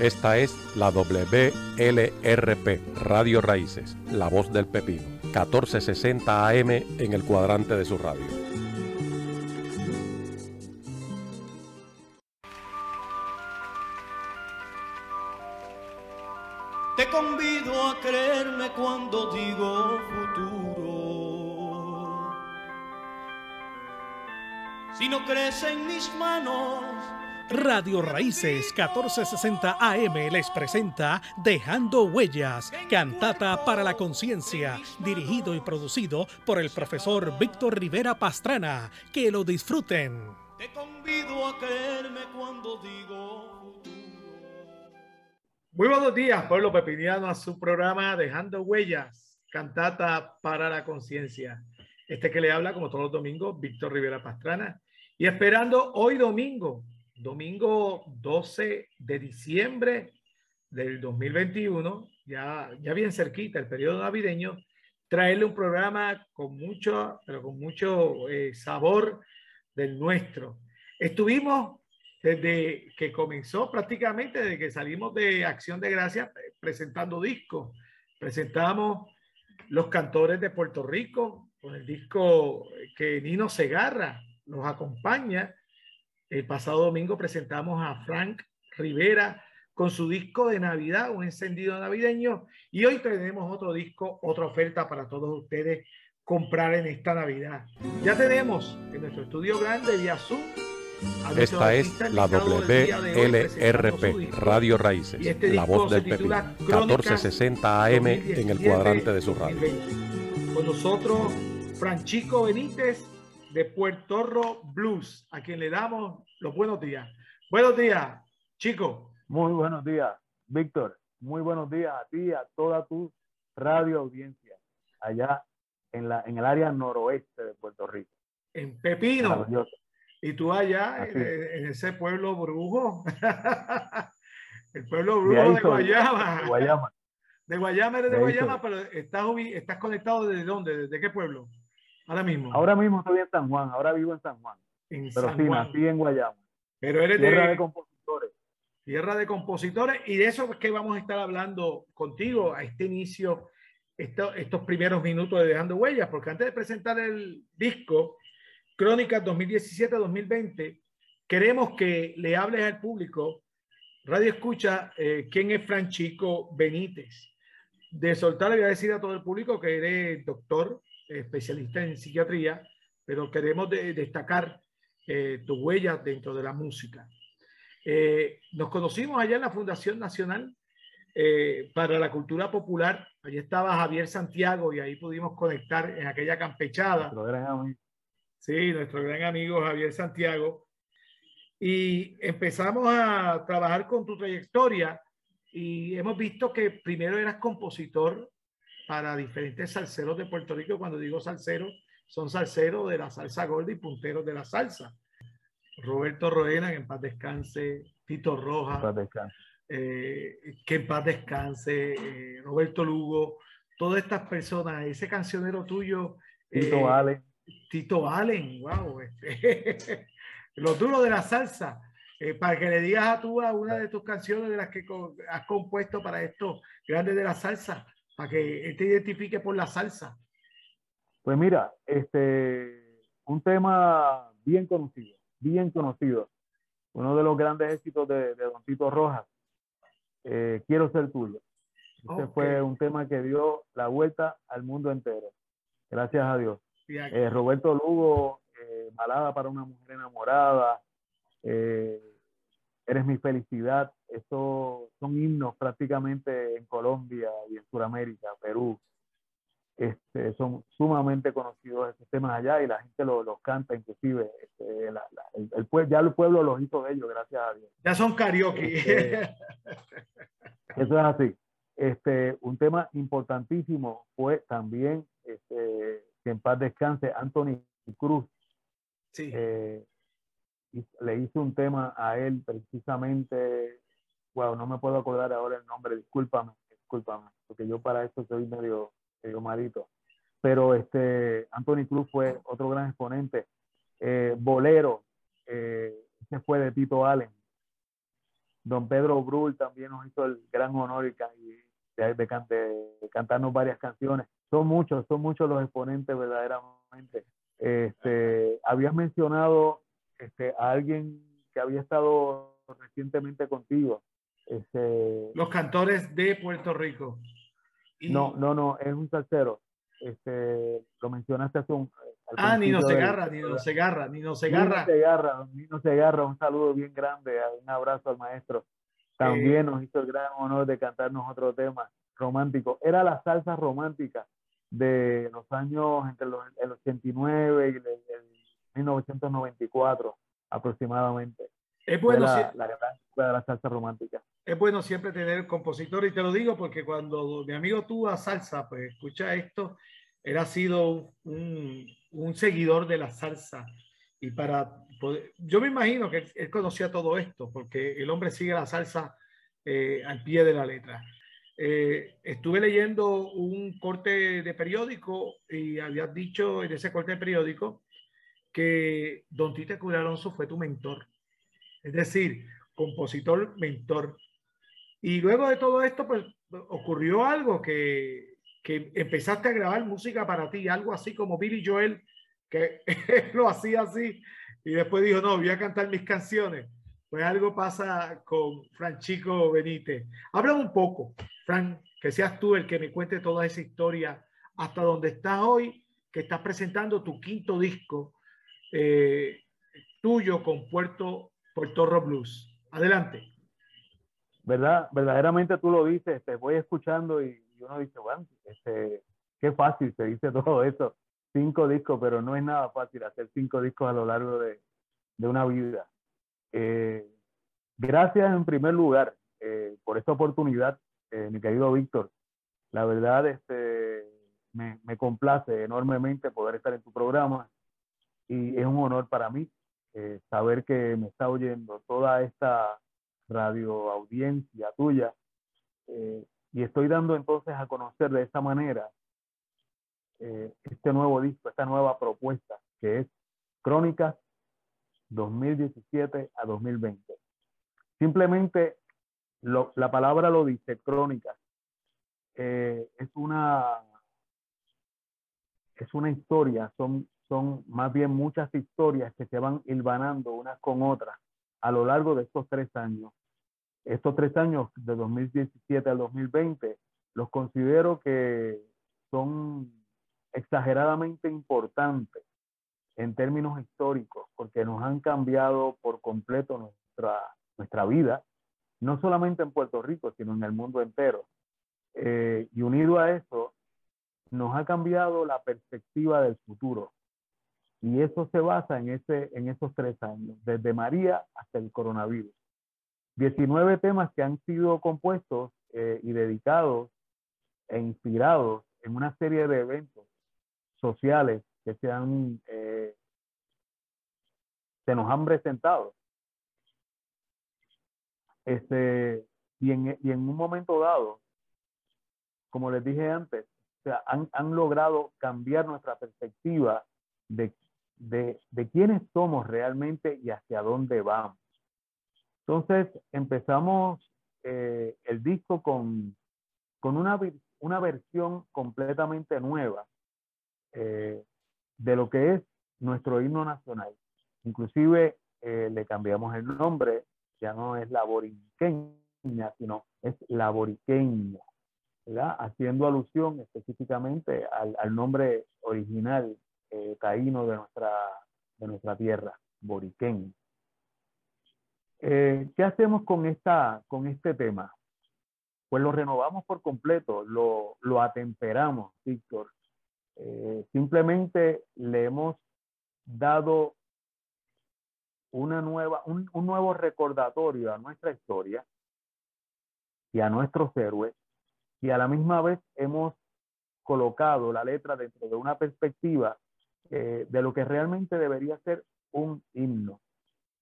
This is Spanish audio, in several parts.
Esta es la WLRP, Radio Raíces, La Voz del Pepino, 1460 AM en el cuadrante de su radio. Raíces 1460 AM les presenta Dejando Huellas, cantata para la conciencia, dirigido y producido por el profesor Víctor Rivera Pastrana. Que lo disfruten. te convido a creerme cuando digo futuro. Muy buenos días, pueblo pepiniano, a su programa Dejando Huellas, cantata para la conciencia. Este que le habla, como todos los domingos, Víctor Rivera Pastrana. Y esperando hoy domingo, domingo 12 de diciembre del 2021, ya, ya bien cerquita, el periodo navideño, traerle un programa con mucho, pero con mucho eh, sabor del nuestro. Estuvimos desde que comenzó prácticamente, desde que salimos de Acción de Gracias, presentando discos. Presentamos Los Cantores de Puerto Rico, con el disco que Nino Segarra nos acompaña el pasado domingo presentamos a Frank Rivera con su disco de Navidad, un encendido navideño. Y hoy tenemos otro disco, otra oferta para todos ustedes comprar en esta Navidad. Ya tenemos en nuestro estudio grande vía Zoom. Esta es la WLRP, Radio Raíces, este la voz del Pepino, 1460 AM en el cuadrante de su radio. Con nosotros, Franchico Benítez de Puerto Rico Blues, a quien le damos los buenos días. Buenos días, chico. Muy buenos días, Víctor. Muy buenos días a ti, a toda tu radio audiencia, allá en, la, en el área noroeste de Puerto Rico. En Pepino. Y tú allá, en, en, ese pueblo brujo. el pueblo brujo de, de Guayama. De Guayama. De Guayama, eres de, de Guayama, pero estás, estás conectado desde dónde, desde qué pueblo? Ahora mismo. Ahora mismo estoy en San Juan, ahora vivo en San Juan. En pero San sí, Juan. nací en Guayama. Pero eres Tierra de, de compositores. Tierra de compositores. Y de eso es que vamos a estar hablando contigo a este inicio, esto, estos primeros minutos de Dejando Huellas, porque antes de presentar el disco, Crónicas 2017-2020, queremos que le hables al público, Radio Escucha, eh, quién es Franchico Benítez. De soltar le voy a decir a todo el público que eres doctor, especialista en psiquiatría, pero queremos de, destacar eh, tus huellas dentro de la música. Eh, nos conocimos allá en la Fundación Nacional eh, para la Cultura Popular. Allí estaba Javier Santiago y ahí pudimos conectar en aquella campechada. Nuestro gran amigo. Sí, nuestro gran amigo Javier Santiago. Y empezamos a trabajar con tu trayectoria y hemos visto que primero eras compositor para diferentes salseros de Puerto Rico. Cuando digo salsero, son salseros de la salsa gorda y punteros de la salsa. Roberto Roena, que en paz descanse, Tito Roja, En paz descanse. eh, que en paz descanse, eh, Roberto Lugo, todas estas personas, ese cancionero tuyo. Tito eh, Allen. Tito Allen, wow, este, lo duro de la salsa. Eh, para que le digas a tú a una de tus canciones de las que has compuesto para estos grandes de la salsa, para que te identifique por la salsa. Pues mira, este, un tema bien conocido, bien conocido. Uno de los grandes éxitos de, de Don Tito Rojas, eh, Quiero ser tuyo. Este fue un tema que dio la vuelta al mundo entero. Gracias a Dios. Eh, Roberto Lugo, eh, Balada para una mujer enamorada, eh, Eres mi felicidad. Estos son himnos prácticamente en Colombia y en Sudamérica, Perú. Este, son sumamente conocidos estos temas allá y la gente los lo canta, inclusive este, la- la- el, el ya el pueblo los hizo de ellos, gracias a Dios. ya son karaoke. Este, Eso es así. Este, un tema importantísimo fue también, este, que en paz descanse, Anthony Cruz. sí. eh, le hizo un tema a él precisamente, wow, no me puedo acordar ahora el nombre, discúlpame, discúlpame, porque yo para esto soy medio, medio malito. Pero este, Anthony Cruz fue otro gran exponente. Eh, Bolero, eh, ese fue de Tito Allen. Don Pedro Brul también nos hizo el gran honor y, de, de, cantarnos varias canciones. Son muchos, son muchos los exponentes verdaderamente. Este, habías mencionado este, a alguien que había estado recientemente contigo. Este, los cantores de Puerto Rico. No, no, no, es un salsero. Este, lo mencionaste hace un. Ah, Nino Segarra, Nino Segarra, Nino Segarra. Nino Segarra, Nino Segarra, un saludo bien grande, un abrazo al maestro. También nos hizo el gran honor de cantarnos otro tema romántico. Era la salsa romántica de los años entre los, el 89 y el, 1994 aproximadamente. Es bueno, la, la, salsa romántica. Es bueno siempre tener compositor y te lo digo porque cuando mi amigo tuvo a salsa, pues escucha esto, él ha sido un, un seguidor de la salsa y para poder, yo me imagino que él, conocía todo esto porque el hombre sigue la salsa eh, al pie de la letra. Eh, estuve leyendo un corte de periódico y habías dicho en ese corte de periódico que Don Tite Cura Alonso fue tu mentor. Es decir, compositor, mentor. Y luego de todo esto, pues ocurrió algo que, que empezaste a grabar música para ti, algo así como Billy Joel, que lo hacía así, y después dijo, no, voy a cantar mis canciones. Pues algo pasa con Franchico Benítez. Habla un poco, Fran, que seas tú el que me cuente toda esa historia hasta donde estás hoy, que estás presentando tu quinto disco eh, tuyo con Puerto, Puerto Blues. Adelante. ¿Verdad? Verdaderamente tú lo dices, te voy escuchando y, uno dice, bueno, este, qué fácil se dice todo eso. Cinco discos, pero no es nada fácil hacer cinco discos a lo largo de, de una vida. Eh, gracias en primer lugar eh, por esta oportunidad, eh, mi querido Víctor. La verdad, este, me, me, complace enormemente poder estar en tu programa y es un honor para mí saber que me está oyendo toda esta radio audiencia tuya y estoy dando entonces a conocer de esta manera este nuevo disco, esta nueva propuesta que es Crónicas 2017 a 2020. Simplemente la palabra lo dice, crónica. Eh, es una es una historia, son, son más bien muchas historias que se van hilvanando unas con otras a lo largo de estos tres años. Estos tres años, de 2017 al 2020, los considero que son exageradamente importantes en términos históricos, porque nos han cambiado por completo nuestra, nuestra vida, no solamente en Puerto Rico, sino en el mundo entero. Eh, y unido a eso, nos ha cambiado la perspectiva del futuro. Y eso se basa en, ese, en esos tres años, desde María hasta el coronavirus. 19 temas que han sido compuestos eh, y dedicados e inspirados en una serie de eventos sociales que se, han, eh, se nos han presentado. Este, y, en, y en un momento dado, como les dije antes, han, han logrado cambiar nuestra perspectiva de, de, de quiénes somos realmente y hacia dónde vamos. Entonces empezamos eh, el disco con, con una, una versión completamente nueva eh, de lo que es nuestro himno nacional. Inclusive eh, le cambiamos el nombre, ya no es la boriqueña, sino es la boriqueña, ¿verdad? haciendo alusión específicamente al, al nombre original eh, caíno de nuestra, de nuestra tierra, boriqueña. Eh, ¿Qué hacemos con, esta, con este tema? Pues lo renovamos por completo, lo, lo atemperamos, Víctor, eh, simplemente le hemos dado una nueva, un, un, nuevo recordatorio a nuestra historia y a nuestros héroes y a la misma vez hemos colocado la letra dentro de una perspectiva eh, de lo que realmente debería ser un himno.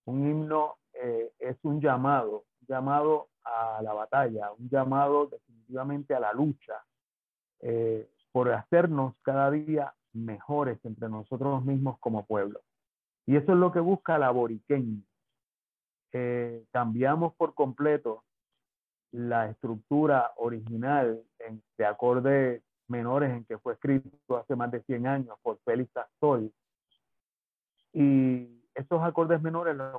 Un himno eh, es un llamado, un llamado a la batalla, un llamado definitivamente a la lucha, eh, por hacernos cada día mejores entre nosotros mismos como pueblo. Y eso es lo que busca la boriqueña. cambiamos por completo la estructura original de acordes menores en que fue escrito hace más de 100 años por Félix Astoy. Y esos acordes menores los,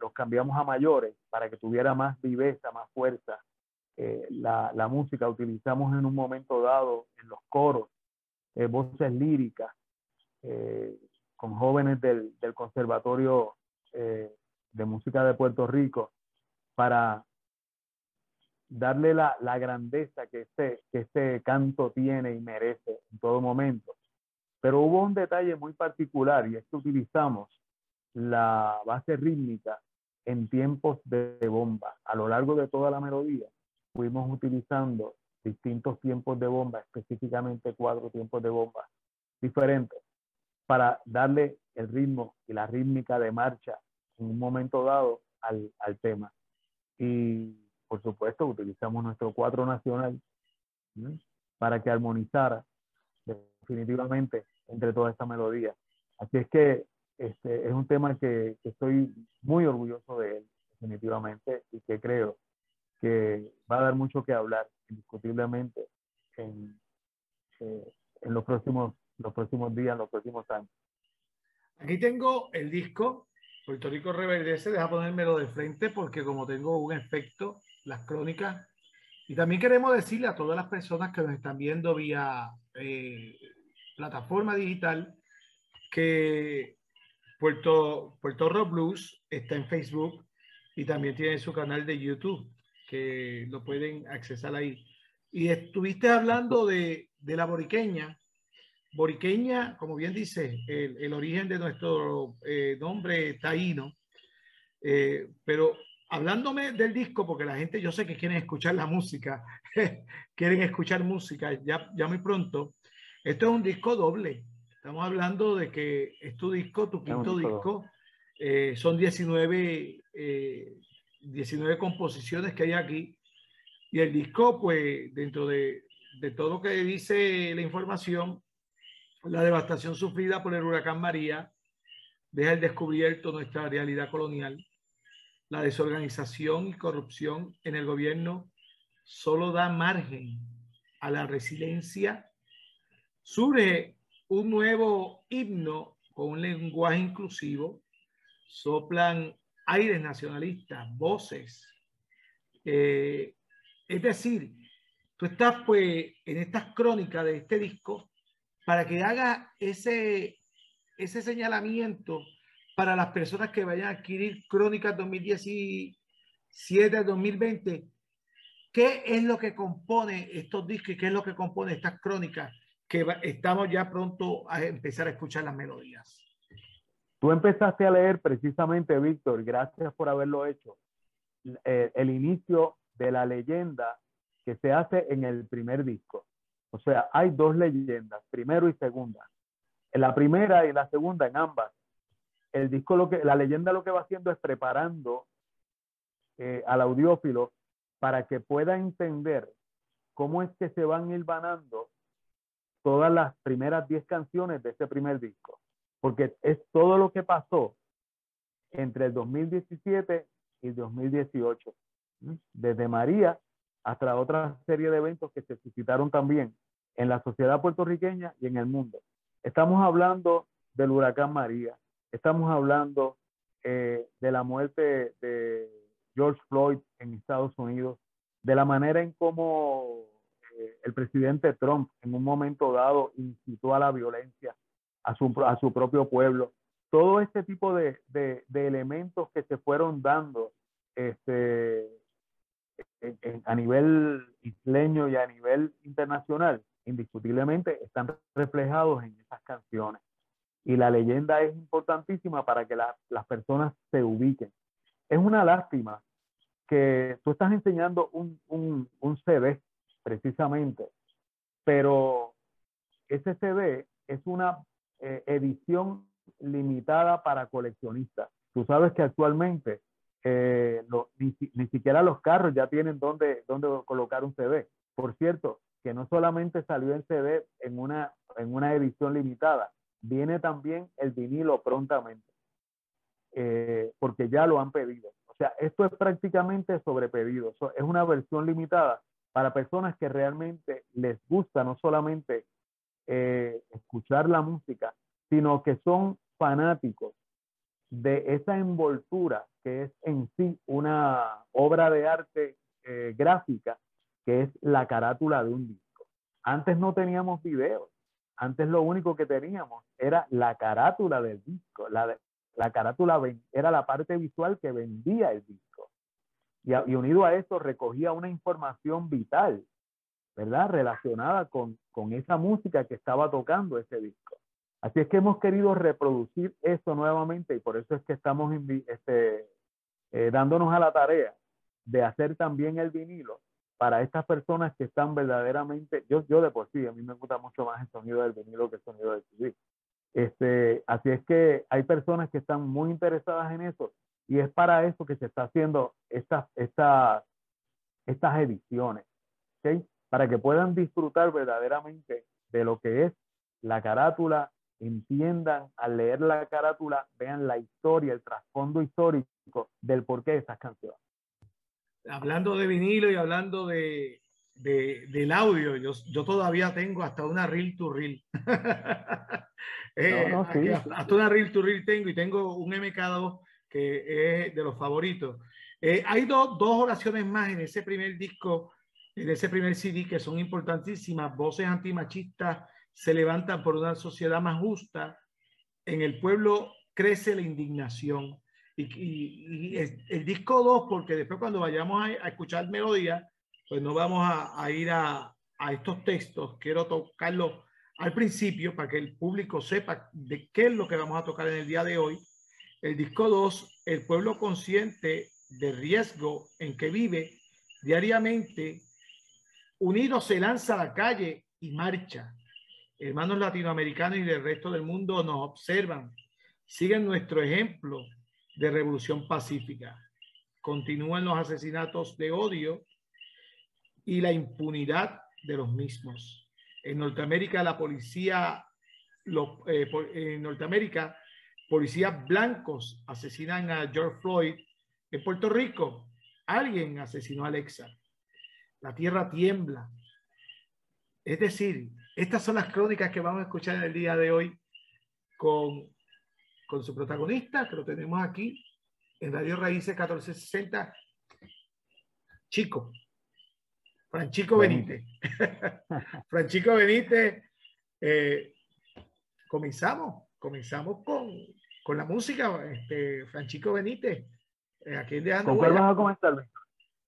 los cambiamos a mayores para que tuviera más viveza, más fuerza. Eh, la, la, música utilizamos en un momento dado en los coros, eh, voces líricas, eh, con jóvenes del, del Conservatorio de Música de Puerto Rico para darle la, grandeza que este, que este canto tiene y merece en todo momento. Pero hubo un detalle muy particular y es que utilizamos la base rítmica en tiempos de, bomba. A lo largo de toda la melodía fuimos utilizando distintos tiempos de bomba, específicamente cuatro tiempos de bomba diferentes, para darle el ritmo y la rítmica de marcha en un momento dado al, al tema. Y por supuesto, utilizamos nuestro cuatro nacional para que armonizara definitivamente entre toda esta melodía. Así es que este, es un tema que, estoy muy orgulloso de él, definitivamente, y que creo que va a dar mucho que hablar, indiscutiblemente, en, eh, en los, próximos, los próximos días, los próximos años. Aquí tengo el disco, Puerto Rico Reverdece, deja ponérmelo de frente porque como tengo un efecto las crónicas. Y también queremos decirle a todas las personas que nos están viendo vía eh, plataforma digital que Puerto, Puerto Rock Blues está en Facebook y también tiene su canal de YouTube que lo pueden accesar ahí. Y estuviste hablando de, de la boriqueña. Boriqueña, como bien dice, el, el origen de nuestro eh, nombre taíno, eh, pero hablándome del disco, porque la gente yo sé que quieren escuchar la música, quieren escuchar música ya, ya muy pronto. Esto es un disco doble. Estamos hablando de que es tu disco, tu quinto disco. Eh, son 19, 19 eh, composiciones que hay aquí. Y el disco, pues, dentro de, de todo lo que dice la información, la devastación sufrida por el huracán María deja el descubierto nuestra realidad colonial la desorganización y corrupción en el gobierno solo da margen a la resiliencia, surge un nuevo himno con un lenguaje inclusivo, soplan aires nacionalistas, voces. Eh, es decir, tú estás pues en estas crónicas de este disco para que haga ese, ese señalamiento para las personas que vayan a adquirir Crónicas 2017-2020, ¿qué es lo que compone estos discos y qué es lo que compone estas crónicas que estamos ya pronto a empezar a escuchar las melodías? Tú empezaste a leer precisamente, Víctor, gracias por haberlo hecho, eh, el inicio de la leyenda que se hace en el primer disco. O sea, hay dos leyendas, primero y segunda. En la primera y la segunda, en ambas, el disco lo que, la leyenda lo que va haciendo es preparando eh, al audiófilo para que pueda entender cómo es que se van hilvanando todas las primeras 10 canciones de ese primer disco. Porque es todo lo que pasó entre el 2017 y el 2018. Desde María hasta otra serie de eventos que se suscitaron también en la sociedad puertorriqueña y en el mundo. Estamos hablando del huracán María, Estamos hablando eh, de la muerte de George Floyd en Estados Unidos, de la manera en cómo eh, el presidente Trump en un momento dado incitó a la violencia a su, propio pueblo. Todo este tipo de, de, elementos que se fueron dando este, a nivel isleño y a nivel internacional, indiscutiblemente están reflejados en esas canciones. Y la leyenda es importantísima para que las personas se ubiquen. Es una lástima que tú estás enseñando un, un, un CD precisamente, pero ese CD es una eh, edición limitada para coleccionistas. Tú sabes que actualmente eh, ni, ni, siquiera los carros ya tienen donde, donde colocar un CD. Por cierto, que no solamente salió en CD en una, en una edición limitada, viene también el vinilo prontamente, eh, porque ya lo han pedido. O sea, esto es prácticamente sobre pedido. es una versión limitada para personas que realmente les gusta no solamente eh, escuchar la música, sino que son fanáticos de esa envoltura que es en sí una obra de arte eh, gráfica, que es la carátula de un disco. Antes no teníamos videos, antes lo único que teníamos era la carátula del disco, la, la carátula era la parte visual que vendía el disco. Y, unido a eso recogía una información vital, ¿verdad? Relacionada con, con esa música que estaba tocando ese disco. Así es que hemos querido reproducir eso nuevamente y por eso es que estamos este, eh, dándonos a la tarea de hacer también el vinilo para estas personas que están verdaderamente, yo, yo de por sí, a mí me gusta mucho más el sonido del vinilo que el sonido del CD. Este, así es que hay personas que están muy interesadas en eso y es para eso que se está haciendo estas, estas, estas ediciones, ¿okay? para que puedan disfrutar verdaderamente de lo que es la carátula, entiendan al leer la carátula, vean la historia, el trasfondo histórico del porqué de esas canciones. Hablando de vinilo y hablando de, de del audio, yo, yo, todavía tengo hasta una reel to reel. Eh, hasta una reel to reel tengo y tengo un MK2 que es de los favoritos. Eh, hay dos oraciones más en ese primer disco, en ese primer CD que son importantísimas, voces antimachistas se levantan por una sociedad más justa. En el pueblo crece la indignación. Y, el, disco 2, porque después cuando vayamos a, escuchar melodía, pues no vamos a, ir a, a, estos textos. Quiero tocarlo al principio para que el público sepa de qué es lo que vamos a tocar en el día de hoy. El disco 2, el pueblo consciente de riesgo en que vive diariamente, unido se lanza a la calle y marcha hermanos latinoamericanos y del resto del mundo nos observan, siguen nuestro ejemplo de revolución pacífica. Continúan los asesinatos de odio y la impunidad de los mismos. En Norteamérica, la policía, eh, en Norteamérica, policías blancos asesinan a George Floyd. En Puerto Rico, alguien asesinó a Alexa. La tierra tiembla, es decir, estas son las crónicas que vamos a escuchar en el día de hoy con, con su protagonista, que lo tenemos aquí en Radio Raíces 1460, Chico, Franchico Benítez. Franchico Benítez, eh, comenzamos, comenzamos con, con la música, este, Franchico Benítez. Eh, aquí ¿Con cuál vas a comenzar,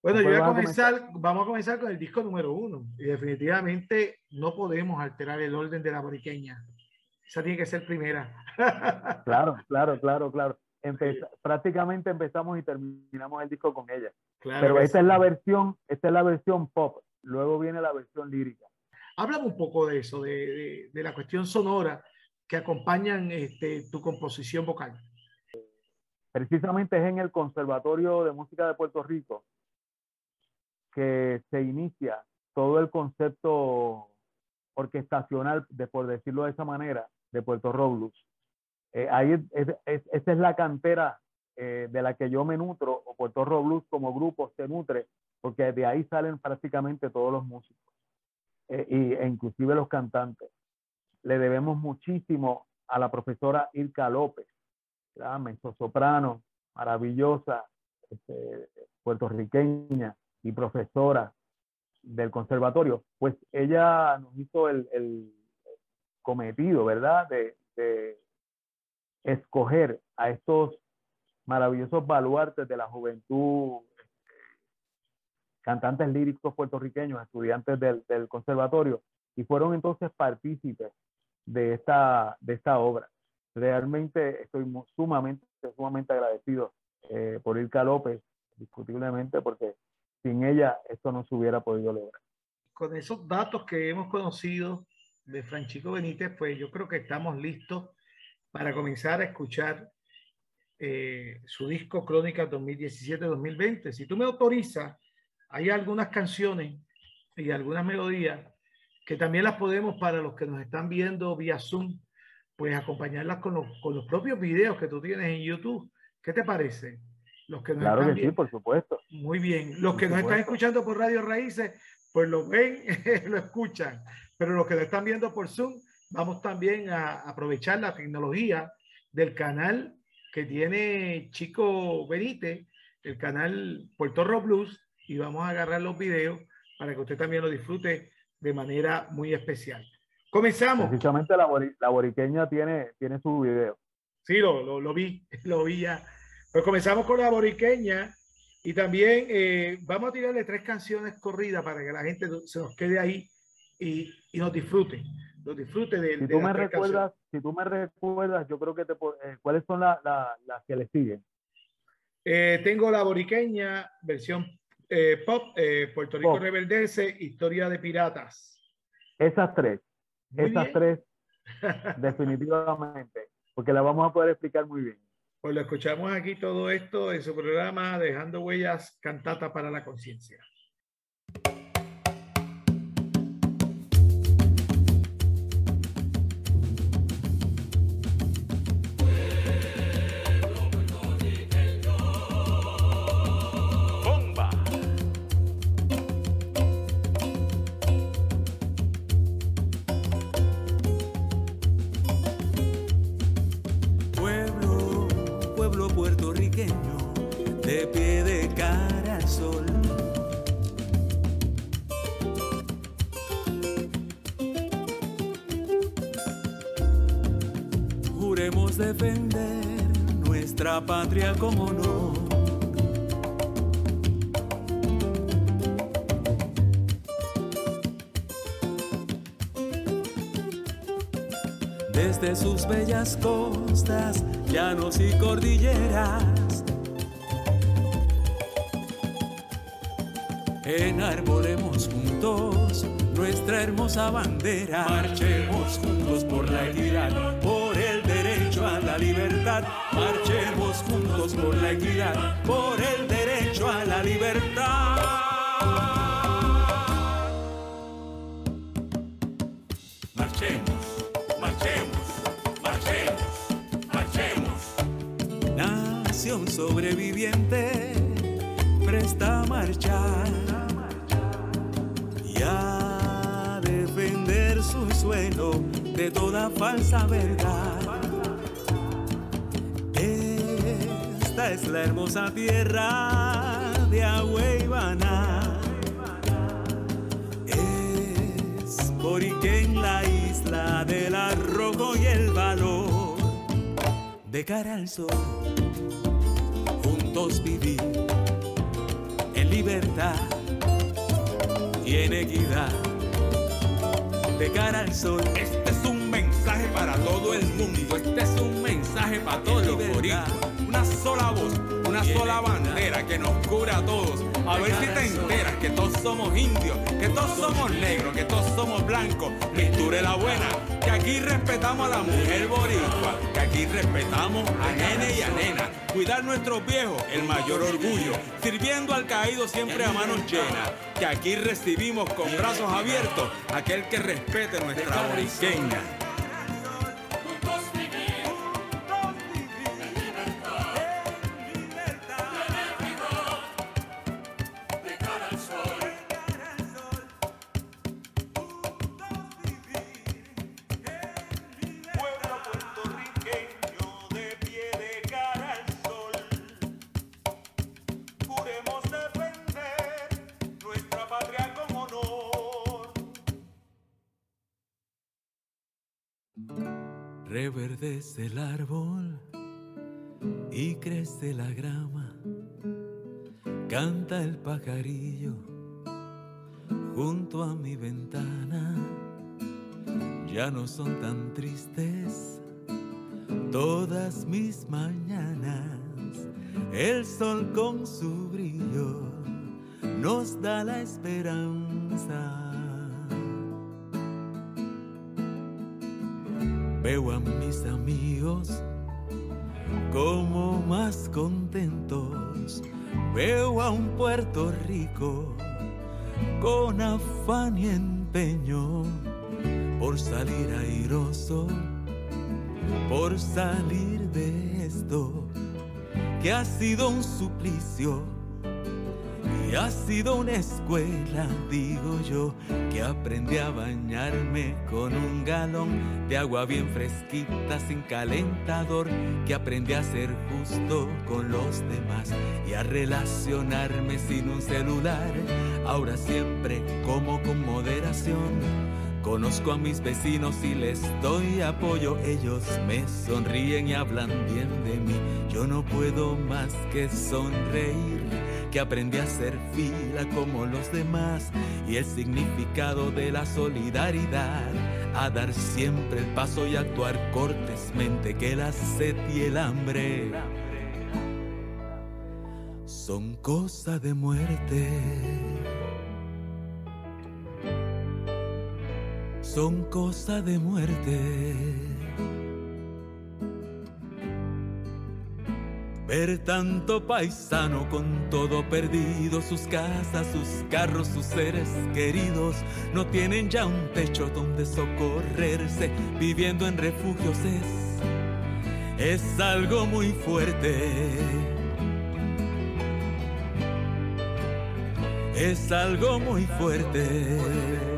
bueno, yo voy a comenzar, vamos a comenzar con el disco número uno. Y definitivamente no podemos alterar el orden de la boriqueña. Esa tiene que ser primera. claro, claro, claro, claro. Prácticamente empezamos y terminamos el disco con ella. Pero esta es la versión, esta es la versión pop. Luego viene la versión lírica. Háblame un poco de eso, de, de, la cuestión sonora que acompañan este, tu composición vocal. Precisamente es en el Conservatorio de Música de Puerto Rico que se inicia todo el concepto orquestacional, de, por decirlo de esa manera, de Puerto Robles. Eh, ahí es, esa es la cantera eh, de la que yo me nutro, o Puerto Robles como grupo se nutre, porque de ahí salen prácticamente todos los músicos, eh, y, e inclusive los cantantes. Le debemos muchísimo a la profesora Ilka López, soprano maravillosa, este, puertorriqueña, y profesora del conservatorio, pues ella nos hizo el, cometido, ¿verdad? De, escoger a estos maravillosos baluartes de la juventud, cantantes líricos puertorriqueños, estudiantes del, del conservatorio, y fueron entonces partícipes de esta, de esta obra. Realmente estoy sumamente, sumamente agradecido eh, por Ilka López, discutiblemente, porque sin ella esto no se hubiera podido lograr. Con esos datos que hemos conocido de Francisco Benítez, pues yo creo que estamos listos para comenzar a escuchar eh, su disco Crónica 2017-2020. Si tú me autorizas, hay algunas canciones y algunas melodías que también las podemos para los que nos están viendo vía Zoom, pues acompañarlas con los, con los propios videos que tú tienes en YouTube. ¿Qué te parece? Los que nos Claro están que sí, por supuesto. Muy bien. Los Por que nos están supuesto. escuchando por Radio Raíces, pues lo ven, lo escuchan. Pero los que nos están viendo por Zoom, vamos también a aprovechar la tecnología del canal que tiene Chico Benítez, el canal Puerto Rico Blues, y vamos a agarrar los videos para que usted también lo disfrute de manera muy especial. Comenzamos. Precisamente la, bori- la boriqueña tiene, tiene su video. Sí, lo, lo, lo vi, lo vi ya. Pues comenzamos con la boriqueña y también eh, vamos a tirarle tres canciones corridas para que la gente se nos quede ahí y, y nos disfrute, nos disfrute de, Si tú me recuerdas, si tú me recuerdas, yo creo que te eh, cuáles son la- la- las que le siguen. Eh, tengo la boriqueña, versión eh, pop, Puerto Rico Pop. Rebeldece, Historia de Piratas. Esas tres, Muy esas bien. tres definitivamente, porque las vamos a poder explicar muy bien. Pues lo escuchamos aquí todo esto en su programa Dejando Huellas, Cantata para la Conciencia. Hermosa bandera. Marchemos juntos por la equidad, por el derecho a la libertad. Marchemos juntos por la equidad, por el derecho a la libertad. Marchemos, marchemos, marchemos, marchemos. Nación sobreviviente, presta a marchar su suelo de toda falsa verdad. Esta es la hermosa tierra de Agüeybana. Es Boriquén la isla del arrojo y el valor. De cara al sol, juntos vivir en libertad y en equidad. De cara al sol, Este es un mensaje para todo el mundo. Este es un mensaje para todos los boricuas. Una sola voz, una sola bandera que nos cura a todos. A ver si te enteras que todos somos indios, que todos somos negros, que todos somos blancos. Misture la buena, que aquí respetamos a la mujer boricua, que aquí respetamos a nene y a nena. Cuidar nuestros viejos, el mayor orgullo. Sirviendo al caído siempre a manos llenas. Que aquí recibimos con brazos abiertos a aquel que respete nuestra boriqueña. Reverdece el árbol y crece la grama. Canta el pajarillo junto a mi ventana ya no son tan tristes todas mis mañanas. El sol con su brillo nos da la esperanza. Veo a mis amigos como más contentos. Veo a un Puerto Rico con afán y empeño por salir airoso, por salir de esto que ha sido un suplicio y ha sido una escuela, digo yo, que aprendí a bañarme con un galón de agua bien fresquita, sin calentador, que aprendí a ser justo con los demás y a relacionarme sin un celular. Ahora siempre como con moderación. Conozco a mis vecinos y les doy apoyo, ellos me sonríen y hablan bien de mí. Yo no puedo más que sonreír que aprendí a hacer fila como los demás y el significado de la solidaridad, a dar siempre el paso y actuar cortésmente que la sed y el hambre son cosa de muerte. Son cosa de muerte. Ver tanto paisano con todo perdido, sus casas, sus carros, sus seres queridos, no tienen ya un techo donde socorrerse, viviendo en refugios es, es algo muy fuerte. Es algo muy fuerte.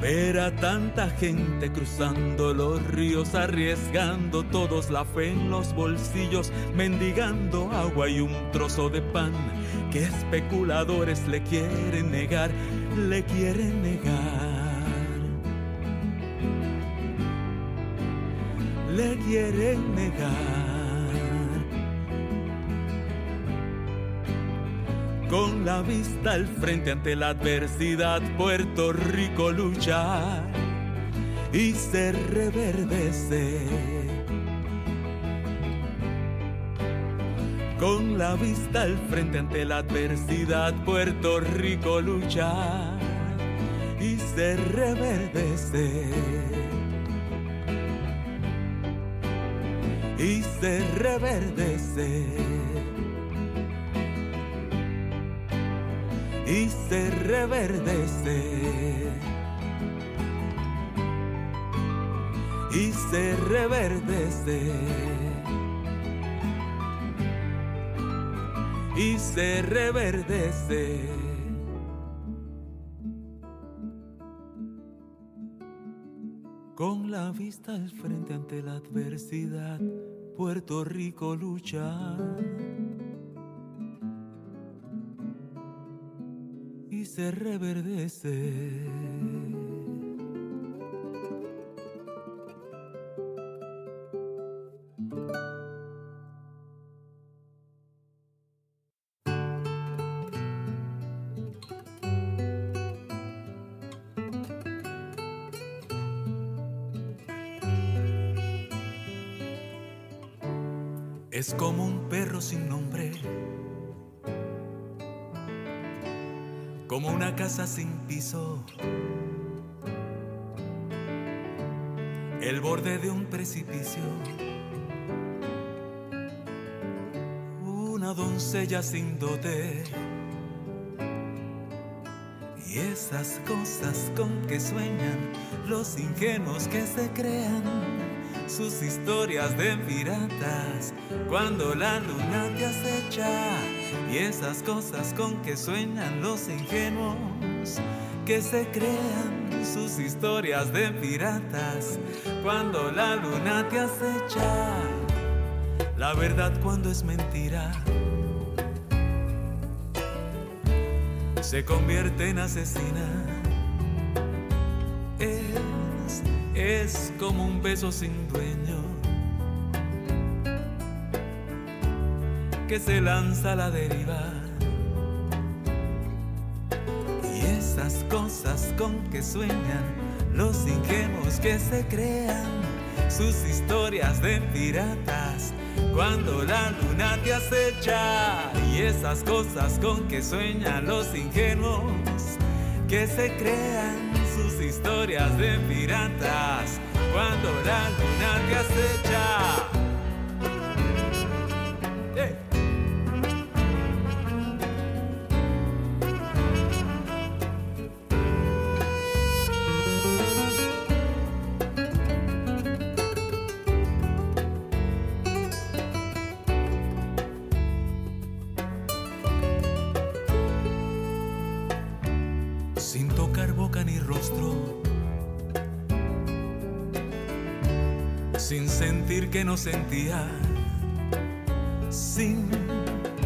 Ver a tanta gente cruzando los ríos, arriesgando todos la fe en los bolsillos, mendigando agua y un trozo de pan que especuladores le quieren negar, le quieren negar. Le quieren negar. Con la vista al frente ante la adversidad, Puerto Rico lucha y se reverdece. Con la vista al frente ante la adversidad, Puerto Rico lucha y se reverdece. Y se reverdece. Y se reverdece. Y se reverdece. Y se reverdece. Con la vista al frente ante la adversidad, Puerto Rico lucha se reverdece. Es como un perro sin nombre como una casa sin piso. El borde de un precipicio. Una doncella sin dote. Y esas cosas con que sueñan los ingenuos que se crean sus historias de piratas cuando la luna te acecha y esas cosas con que sueñan los ingenuos que se crean sus historias de piratas cuando la luna te acecha. La verdad cuando es mentira se convierte en asesina. Es, es como un beso sin dueño que se lanza a la deriva. Y esas cosas con que sueñan los ingenuos que se crean sus historias de piratas cuando la luna te acecha. Y esas cosas con que sueñan los ingenuos que se crean sus historias de piratas cuando la luna te acecha. No sentía, sin,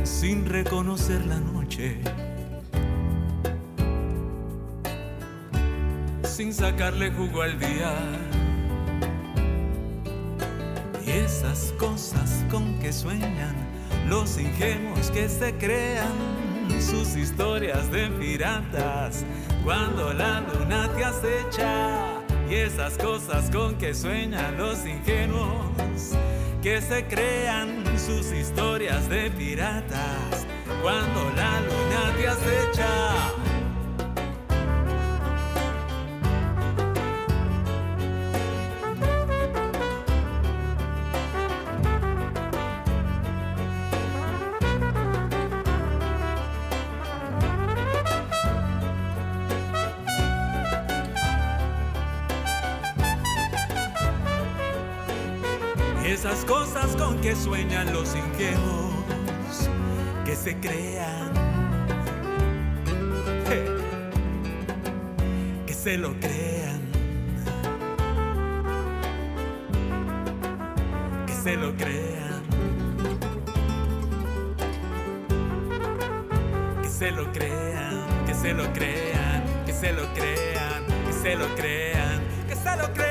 sin reconocer la noche, sin sacarle jugo al día. Y esas cosas con que sueñan los ingenuos que se crean sus historias de piratas cuando la luna te acecha y esas cosas con que sueñan los ingenuos que se crean sus historias de piratas cuando la luna te acecha. Con que sueñan los ingenuos que se crean, que se lo crean, que se lo crean, que se lo crean, que se lo crean, que se lo crean, que se lo crean, que se lo crean,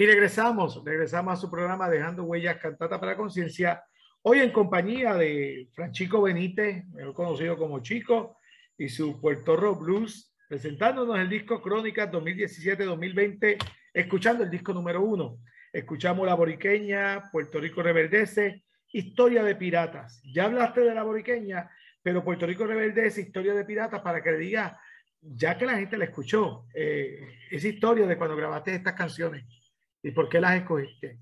Y regresamos, regresamos a su programa Dejando Huellas Cantata para Conciencia. Hoy en compañía de Francisco Benítez, mejor conocido como Chico, y su Puerto Rico Blues, presentándonos el disco Crónicas 2017-2020, escuchando el disco número uno. Escuchamos La Boriqueña, Puerto Rico Reverdece, Historia de Piratas. Ya hablaste de La Boriqueña, pero Puerto Rico Reverdece, Historia de Piratas, para que le diga, ya que la gente la escuchó, eh, esa historia de cuando grabaste estas canciones y por qué las escogiste.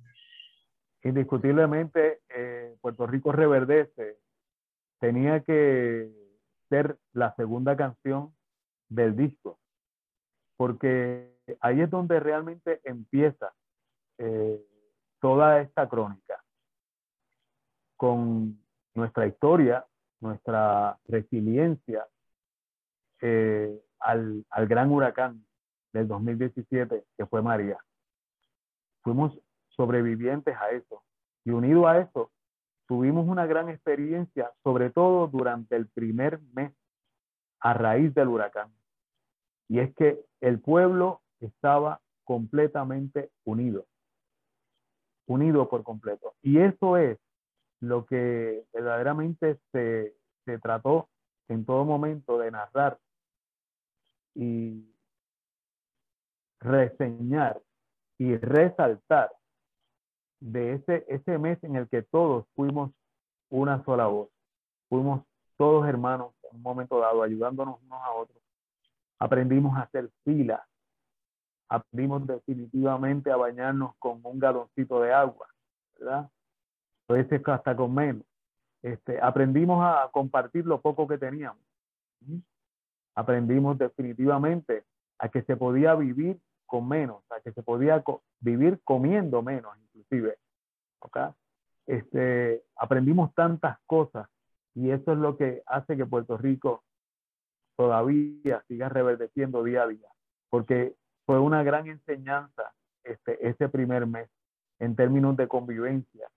Indiscutiblemente, eh, Puerto Rico Reverdece tenía que ser la segunda canción del disco, porque ahí es donde realmente empieza eh, toda esta crónica, con nuestra historia, nuestra resiliencia eh, al, al gran huracán del 2017 que fue María. Fuimos sobrevivientes a eso. Y unido a eso, tuvimos una gran experiencia, sobre todo durante el primer mes a raíz del huracán. Y es que el pueblo estaba completamente unido, unido por completo. Y eso es lo que verdaderamente se, se trató en todo momento de narrar y reseñar y resaltar de ese, ese mes en el que todos fuimos una sola voz, fuimos todos hermanos en un momento dado, ayudándonos unos a otros. Aprendimos a hacer fila, aprendimos definitivamente a bañarnos con un galoncito de agua, ¿verdad? A veces hasta con menos. Este, aprendimos a compartir lo poco que teníamos. Aprendimos definitivamente a que se podía vivir con menos, a que se podía vivir comiendo menos, inclusive. Este, aprendimos tantas cosas y eso es lo que hace que Puerto Rico todavía siga reverdeciendo día a día, porque fue una gran enseñanza este, ese primer mes en términos de convivencia,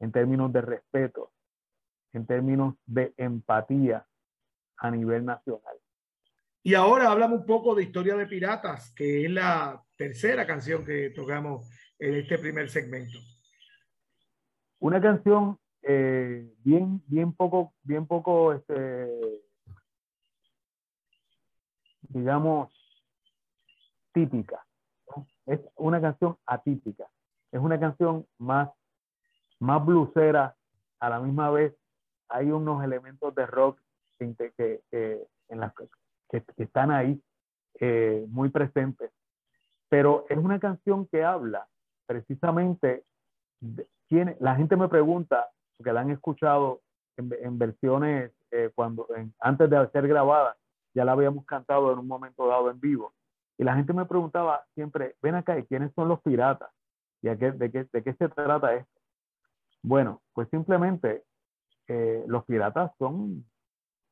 en términos de respeto, en términos de empatía a nivel nacional. Y ahora hablamos un poco de Historia de Piratas, que es la tercera canción que tocamos en este primer segmento. Una canción eh, bien, bien poco, bien poco, este, digamos, típica. Es una canción atípica. Es una canción más, más blusera. A la misma vez hay unos elementos de rock que, en las, que, están ahí eh, muy presentes. Pero es una canción que habla precisamente, de, la gente me pregunta, porque la han escuchado en, versiones eh, cuando antes de ser grabada, ya la habíamos cantado en un momento dado en vivo. Y la gente me preguntaba siempre, ven acá, ¿y quiénes son los piratas? ¿Y de, qué, de qué se trata esto? Bueno, pues simplemente eh, los piratas son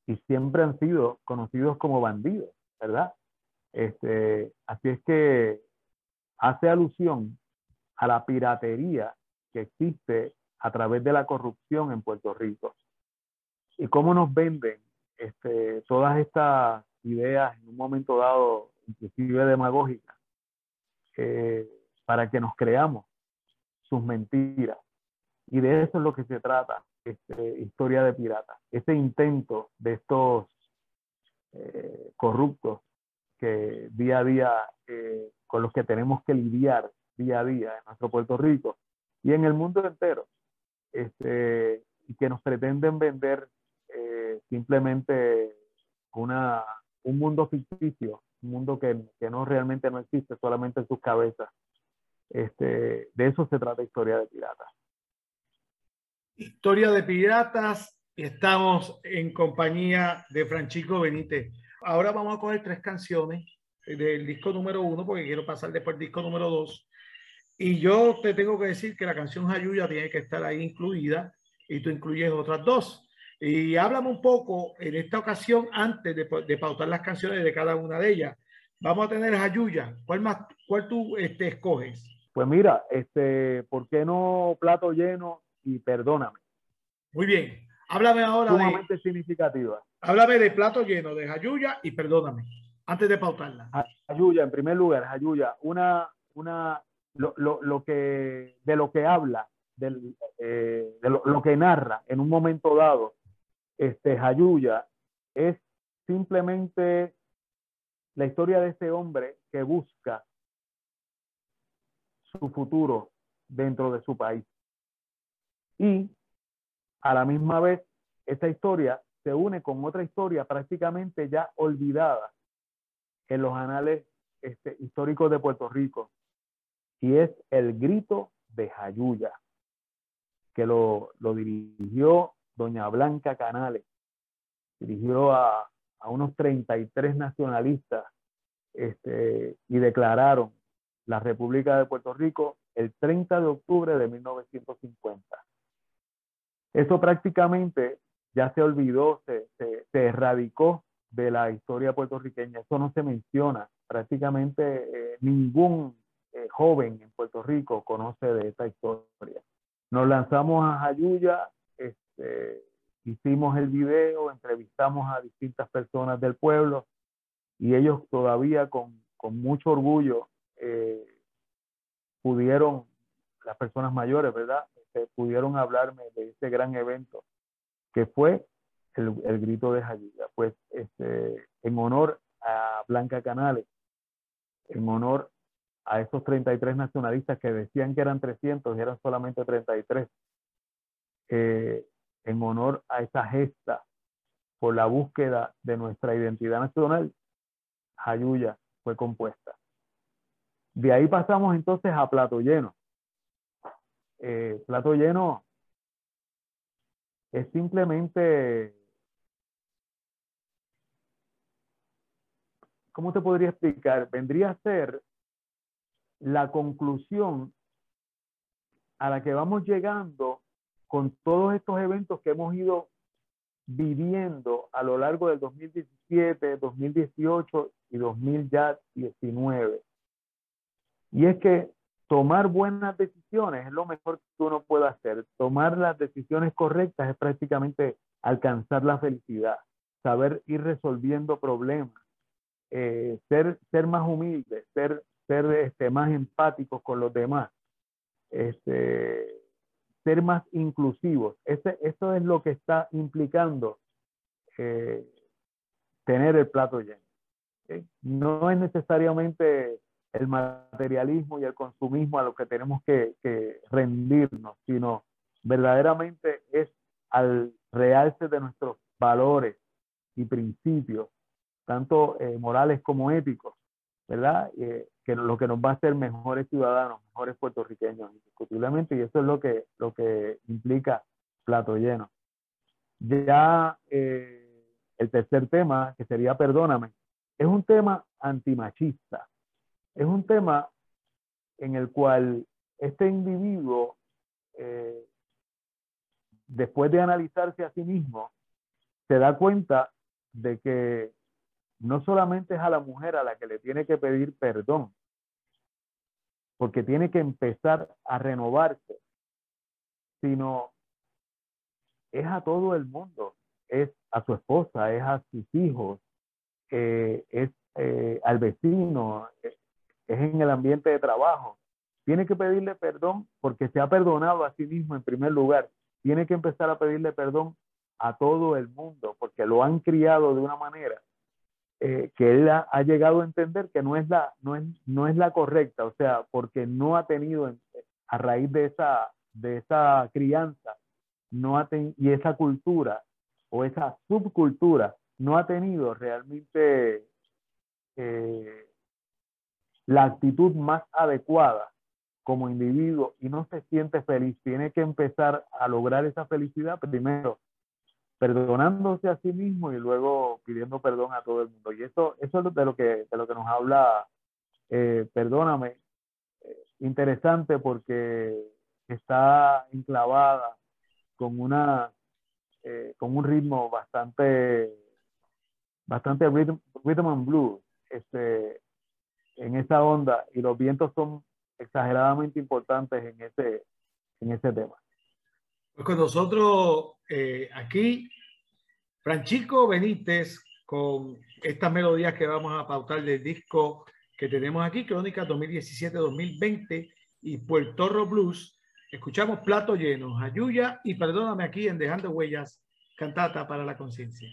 y siempre han sido conocidos como bandidos, ¿verdad? Este, así es que hace alusión a la piratería que existe a través de la corrupción en Puerto Rico. Y cómo nos venden este, todas estas ideas en un momento dado, inclusive demagógicas, eh, para que nos creamos sus mentiras. Y de eso es lo que se trata, este, historia de piratas. Ese intento de estos eh, corruptos que día a día, eh, con los que tenemos que lidiar día a día en nuestro Puerto Rico y en el mundo entero, este, y que nos pretenden vender eh, simplemente una, un mundo ficticio, un mundo que, que, no realmente no existe, solamente en sus cabezas. Este, de eso se trata Historia de Piratas. Historia de Piratas, estamos en compañía de Francisco Benítez. Ahora vamos a coger tres canciones del disco número uno, porque quiero pasar después al disco número dos. Y yo te tengo que decir que la canción Jayuya tiene que estar ahí incluida y tú incluyes otras dos. Y háblame un poco en esta ocasión, antes de, de pautar las canciones de cada una de ellas. Vamos a tener Jayuya. ¿Cuál, más, cuál tú este, escoges? Pues mira, este, ¿por qué no plato lleno y perdóname? Muy bien. Háblame ahora Sumamente de... significativa. Háblame de plato lleno, de Jayuya y perdóname, antes de pautarla. Jayuya, en primer lugar, Jayuya, una, una, lo, lo, lo que, de lo que habla, del, eh, de lo, lo, que narra en un momento dado este, Jayuya es simplemente la historia de ese hombre que busca su futuro dentro de su país. Y a la misma vez, esta historia se une con otra historia prácticamente ya olvidada en los anales este, históricos de Puerto Rico, y es el grito de Jayuya, que lo, lo dirigió doña Blanca Canales, dirigió a, a unos 33 nacionalistas este, y declararon la República de Puerto Rico el 30 de octubre de 1950. Eso prácticamente ya se olvidó, se, se, erradicó de la historia puertorriqueña. Eso no se menciona. Prácticamente eh, ningún eh, joven en Puerto Rico conoce de esta historia. Nos lanzamos a Jayuya, este, hicimos el video, entrevistamos a distintas personas del pueblo y ellos todavía con, con mucho orgullo eh, pudieron, las personas mayores, ¿verdad? Este, pudieron hablarme de ese gran evento que fue el, grito de Jayuya. Pues este, en honor a Blanca Canales, en honor a esos 33 nacionalistas que decían que eran 300 y eran solamente 33, eh, en honor a esa gesta por la búsqueda de nuestra identidad nacional, Jayuya fue compuesta. De ahí pasamos entonces a Plato Lleno. Eh, plato Lleno es simplemente, ¿cómo te podría explicar? Vendría a ser la conclusión a la que vamos llegando con todos estos eventos que hemos ido viviendo a lo largo del 2017, 2018 y 2019. Y es que tomar buenas decisiones es lo mejor que uno puede hacer. Tomar las decisiones correctas es prácticamente alcanzar la felicidad, saber ir resolviendo problemas, eh, ser, ser más humilde, ser, ser este, más empáticos con los demás, este, ser más inclusivos. Ese, eso es lo que está implicando eh, tener el plato lleno. No es necesariamente el materialismo y el consumismo a lo que tenemos que, rendirnos, sino verdaderamente es al realce de nuestros valores y principios, tanto eh, morales como éticos, ¿verdad? Eh, que lo que nos va a hacer mejores ciudadanos, mejores puertorriqueños, indiscutiblemente, y eso es lo que, lo que implica plato lleno. Ya eh, el tercer tema, que sería Perdóname, es un tema antimachista. Es un tema en el cual este individuo, eh, después de analizarse a sí mismo, se da cuenta de que no solamente es a la mujer a la que le tiene que pedir perdón, porque tiene que empezar a renovarse, sino es a todo el mundo, es a su esposa, es a sus hijos, eh, es eh, al vecino, eh, es en el ambiente de trabajo. Tiene que pedirle perdón porque se ha perdonado a sí mismo en primer lugar. Tiene que empezar a pedirle perdón a todo el mundo porque lo han criado de una manera que él ha, llegado a entender que no es la no es, no es la correcta, o sea, porque no ha tenido a raíz de esa de esa crianza no ha y esa cultura o esa subcultura no ha tenido realmente eh, la actitud más adecuada como individuo y no se siente feliz, tiene que empezar a lograr esa felicidad primero perdonándose a sí mismo y luego pidiendo perdón a todo el mundo. Y eso, eso es de lo que, de lo que nos habla, eh, perdóname, eh, interesante porque está enclavada con una con un ritmo bastante bastante rhythm, rhythm and blues este, en esa onda y los vientos son exageradamente importantes en ese, en ese tema. Pues con nosotros eh, aquí, Francisco Benítez, con estas melodías que vamos a pautar del disco que tenemos aquí, Crónica 2017-2020 y Puerto Rico Blues. Escuchamos Plato Lleno, Ayuya y Perdóname aquí en Dejando Huellas, cantata para la conciencia.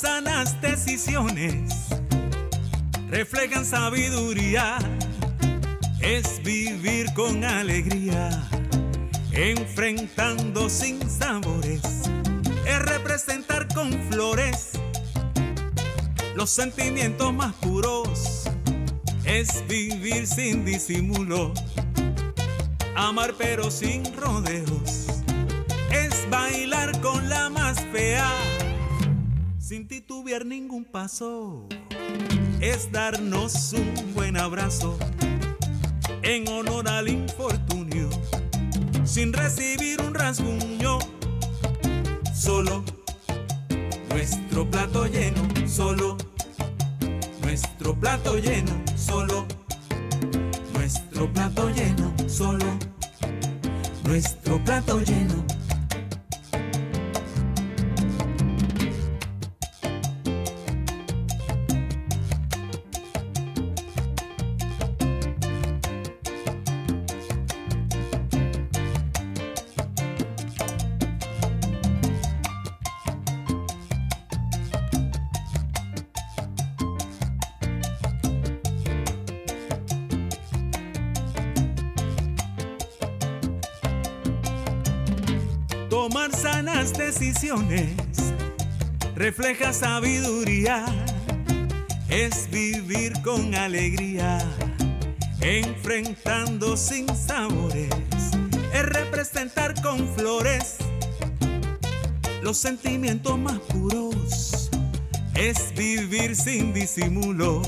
Sanas decisiones reflejan sabiduría, es vivir con alegría, enfrentando sin sabores, es representar con flores los sentimientos más puros, es vivir sin disimulo, amar pero sin rodeos, es bailar con la más fea sin titubear ningún paso, es darnos un buen abrazo en honor al infortunio, sin recibir un rasguño, solo nuestro plato lleno, solo nuestro plato lleno, solo nuestro plato lleno, solo nuestro plato lleno. Refleja sabiduría, es vivir con alegría, enfrentando sin sabores, es representar con flores los sentimientos más puros, es vivir sin disimulo,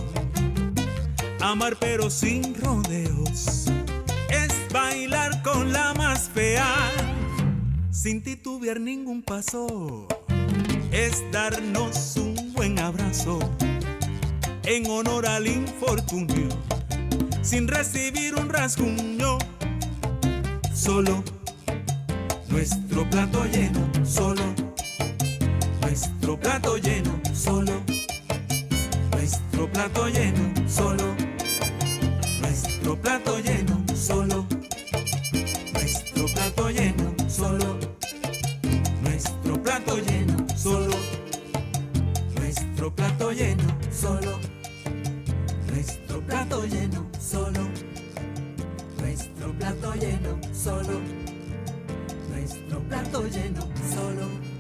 amar pero sin rodeos, es bailar con la más fea sin titubear ningún paso, es darnos un buen abrazo en honor al infortunio, sin recibir un rasguño, solo nuestro plato lleno, solo nuestro plato lleno, solo nuestro plato lleno, solo nuestro plato lleno, solo nuestro plato lleno, solo plato lleno, solo. Nuestro plato lleno, solo. Nuestro plato lleno, solo. Nuestro plato lleno, solo.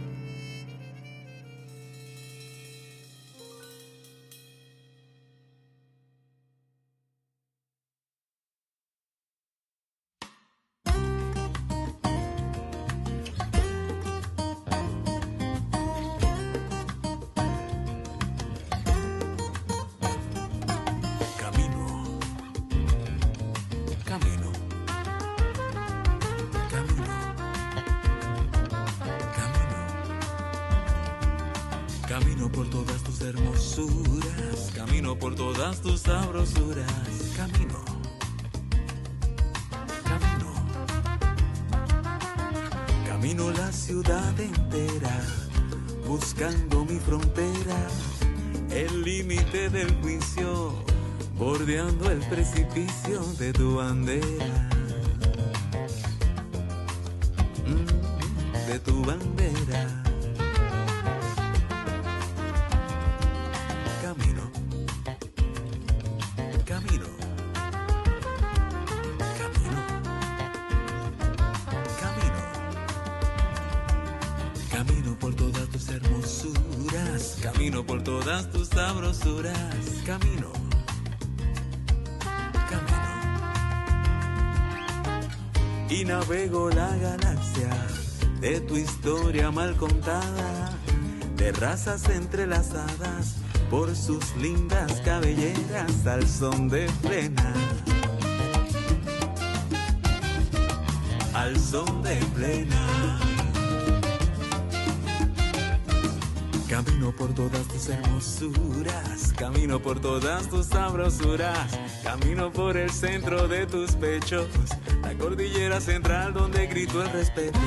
Mal contada, de razas entrelazadas por sus lindas cabelleras al son de plena. Al son de plena. Camino por todas tus hermosuras, camino por todas tus sabrosuras, camino por el centro de tus pechos, la cordillera central donde grito el respeto.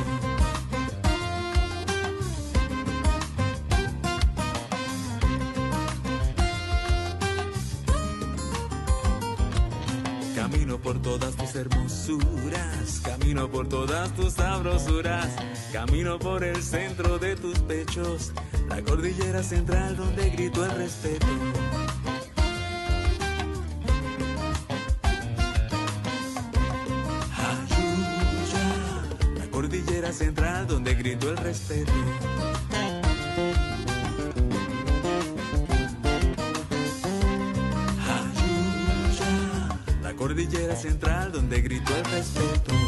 Camino por el centro de tus pechos, la cordillera central donde grito el respeto. Ayuya, la cordillera central donde grito el respeto. Ayuya, la cordillera central donde grito el respeto.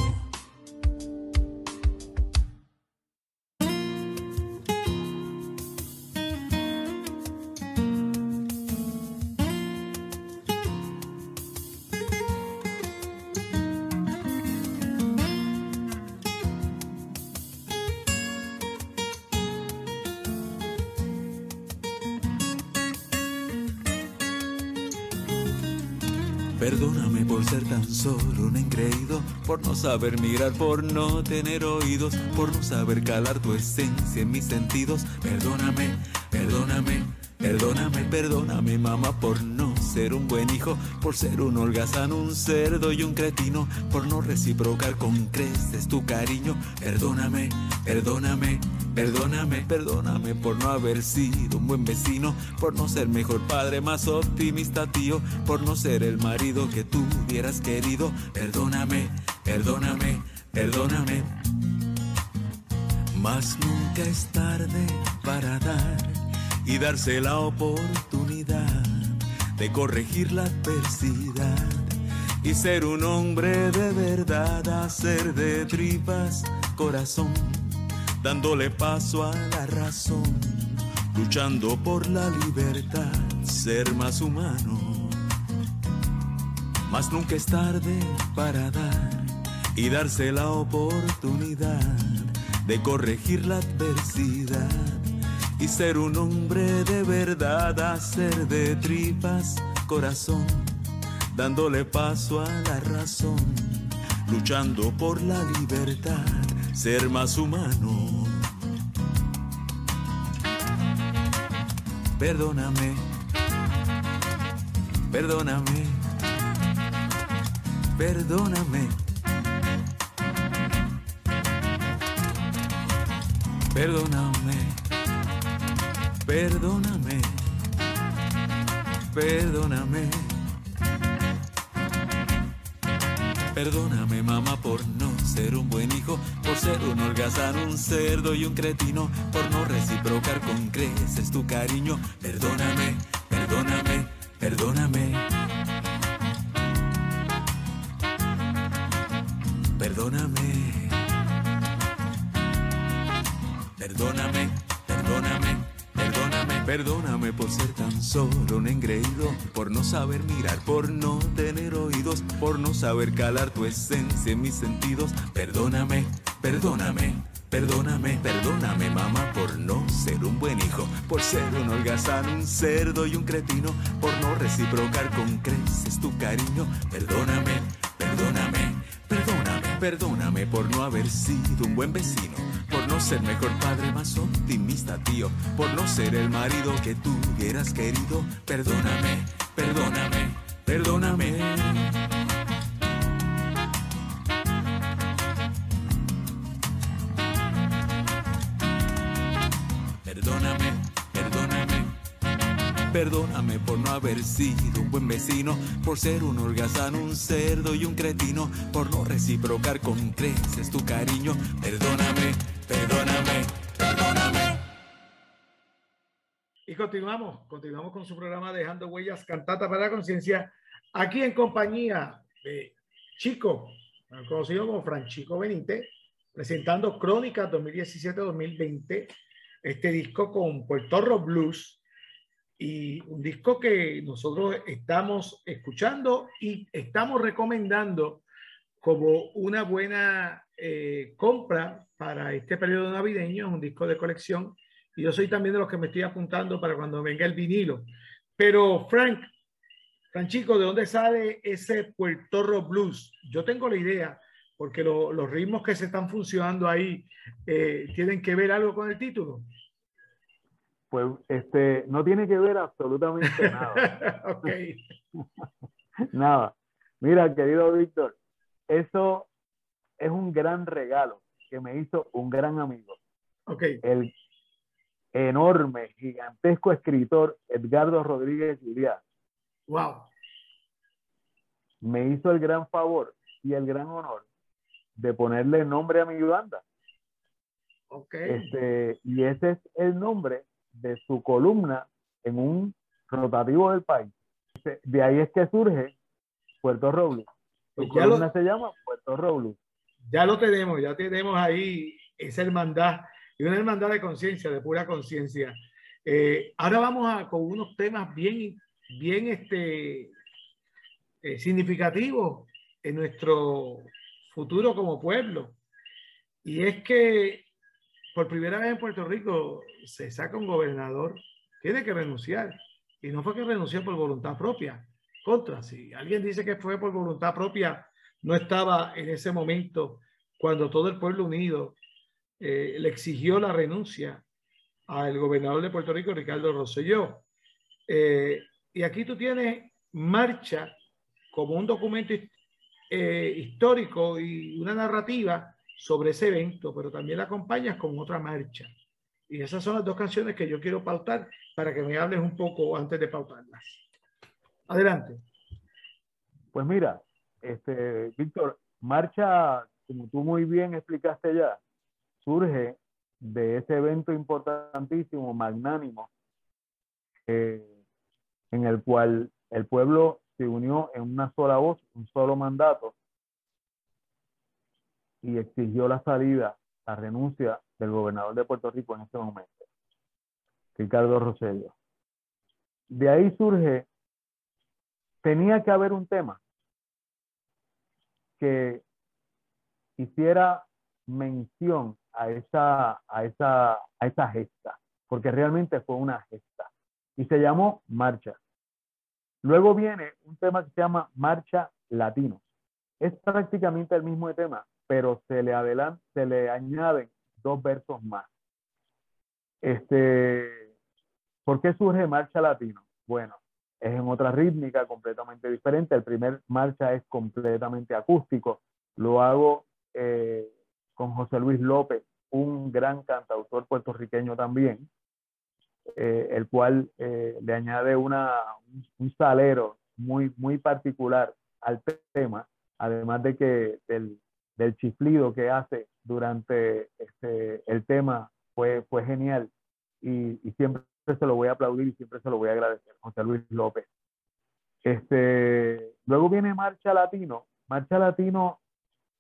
Por no saber mirar, por no tener oídos, por no saber calar tu esencia en mis sentidos. Perdóname, perdóname, perdóname, perdóname, mamá, por no ser un buen hijo, por ser un holgazán, un cerdo y un cretino, por no reciprocar con creces tu cariño. Perdóname, perdóname. Perdóname, perdóname por no haber sido un buen vecino, por no ser mejor padre, más optimista tío, por no ser el marido que tú hubieras querido. Perdóname, perdóname, perdóname. Mas nunca es tarde para dar y darse la oportunidad de corregir la adversidad y ser un hombre de verdad, hacer de tripas corazón dándole paso a la razón, luchando por la libertad, ser más humano. Mas nunca es tarde para dar y darse la oportunidad de corregir la adversidad y ser un hombre de verdad, hacer de tripas corazón, dándole paso a la razón, luchando por la libertad ser más humano. Perdóname, perdóname, perdóname. Perdóname, perdóname, perdóname. Perdóname mamá por no ser un buen hijo, por ser un holgazán, un cerdo y un cretino, por no reciprocar con creces tu cariño. Perdóname, perdóname, perdóname. Perdóname, perdóname, perdóname, perdóname por ser tan solo un engreído, por no saber mirar, por no tener oídos, por no saber calar tu esencia en mis sentidos. Perdóname, perdóname, Perdóname, perdóname mamá por no ser un buen hijo, por ser un holgazán, un cerdo y un cretino, por no reciprocar con creces tu cariño. Perdóname, perdóname, perdóname, perdóname por no haber sido un buen vecino, por no ser mejor padre, más optimista tío, por no ser el marido que tú hubieras querido. Perdóname, perdóname, perdóname. Perdóname, perdóname. Perdóname por no haber sido un buen vecino, por ser un holgazán, un cerdo y un cretino, por no reciprocar con creces tu cariño. Perdóname, perdóname, perdóname. Y continuamos, continuamos con su programa Dejando Huellas, Cantata para la Conciencia, aquí en compañía de Chico, conocido como Franchico Benítez, presentando Crónicas 2017-2020 este disco con Puerto Blues y un disco que nosotros estamos escuchando y estamos recomendando como una buena eh, compra para este periodo navideño, es un disco de colección y yo soy también de los que me estoy apuntando para cuando venga el vinilo. Pero Frank, Franchico, ¿de dónde sale ese Puerto Rico Blues? Yo tengo la idea, porque lo, los ritmos que se están funcionando ahí eh, tienen que ver algo con el título. Pues este, no tiene que ver absolutamente nada. ok. nada. Mira, querido Víctor, eso es un gran regalo que me hizo un gran amigo. Ok. El enorme, gigantesco escritor Edgardo Rodríguez Juliá. Wow. Me hizo el gran favor y el gran honor de ponerle nombre a mi banda. Ok. Este, y ese es el nombre de su columna en un rotativo del país. De ahí es que surge Puerto Robles. Su Pues columna lo- se llama Puerto Robles. Ya lo tenemos, ya tenemos ahí esa hermandad y una hermandad de conciencia, de pura conciencia. Eh, ahora vamos a con unos temas bien, bien este, eh, significativos en nuestro futuro como pueblo. Y es que por primera vez en Puerto Rico se saca un gobernador, tiene que renunciar. Y no fue que renunció por voluntad propia. Contra, si alguien dice que fue por voluntad propia, no estaba en ese momento cuando todo el pueblo unido eh, le exigió la renuncia al gobernador de Puerto Rico, Ricardo Rosselló. Eh, y aquí tú tienes marcha como un documento eh, histórico y una narrativa sobre ese evento, pero también la acompañas con otra marcha. Y esas son las dos canciones que yo quiero pautar para que me hables un poco antes de pautarlas. Adelante. Pues mira, este, Víctor, Marcha, como tú muy bien explicaste ya, surge de ese evento importantísimo, magnánimo, eh, en el cual el pueblo se unió en una sola voz, un solo mandato, y exigió la salida, la renuncia del gobernador de Puerto Rico en ese momento, Ricardo Rosello. De ahí surge, tenía que haber un tema que hiciera mención a esa, a esa, a esa gesta, porque realmente fue una gesta, y se llamó Marcha. Luego viene un tema que se llama Marcha Latino. Es prácticamente el mismo tema, pero se le adelan, se le añaden dos versos más. Este, ¿Por qué surge Marcha Latino? Bueno, es en otra rítmica completamente diferente. El primer marcha es completamente acústico. Lo hago eh, con José Luis López, un gran cantautor puertorriqueño también, eh, el cual eh, le añade una, un, salero muy, muy particular al tema, además de que del, del chiflido que hace durante este, el tema fue, fue genial y, y siempre se lo voy a aplaudir y siempre se lo voy a agradecer, José Luis López. Este, luego viene Marcha Latino. Marcha Latino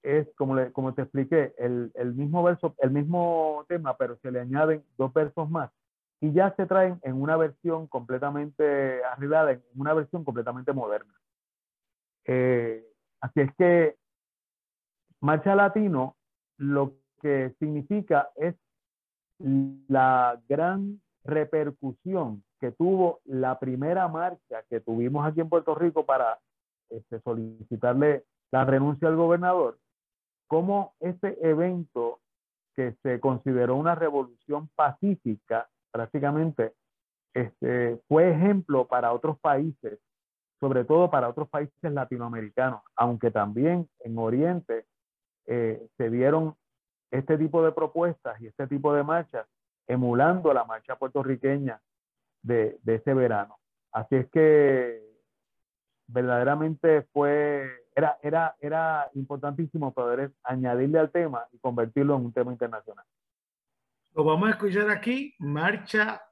es, como, le, como te expliqué, el, el, mismo verso, el mismo tema, pero se le añaden dos versos más. Y ya se traen en una versión completamente arreglada, en una versión completamente moderna. Eh, así es que Marcha Latino lo que significa es la gran repercusión que tuvo la primera marcha que tuvimos aquí en Puerto Rico para este, solicitarle la renuncia al gobernador, como este evento que se consideró una revolución pacífica, prácticamente este, fue ejemplo para otros países, sobre todo para otros países latinoamericanos, aunque también en Oriente eh, se dieron este tipo de propuestas y este tipo de marchas emulando la marcha puertorriqueña de, ese verano. Así es que verdaderamente fue, era, era, era importantísimo poder añadirle al tema y convertirlo en un tema internacional. Lo vamos a escuchar aquí, marcha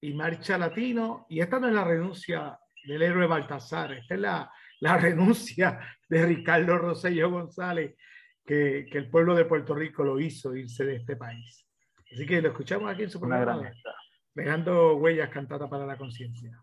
y marcha latino, y esta no es la renuncia del héroe Baltasar, esta es la, la renuncia de Ricardo Rosello González, que, que, el pueblo de Puerto Rico lo hizo irse de este país. Así que lo escuchamos aquí en su programa, dejando huellas cantadas para la conciencia.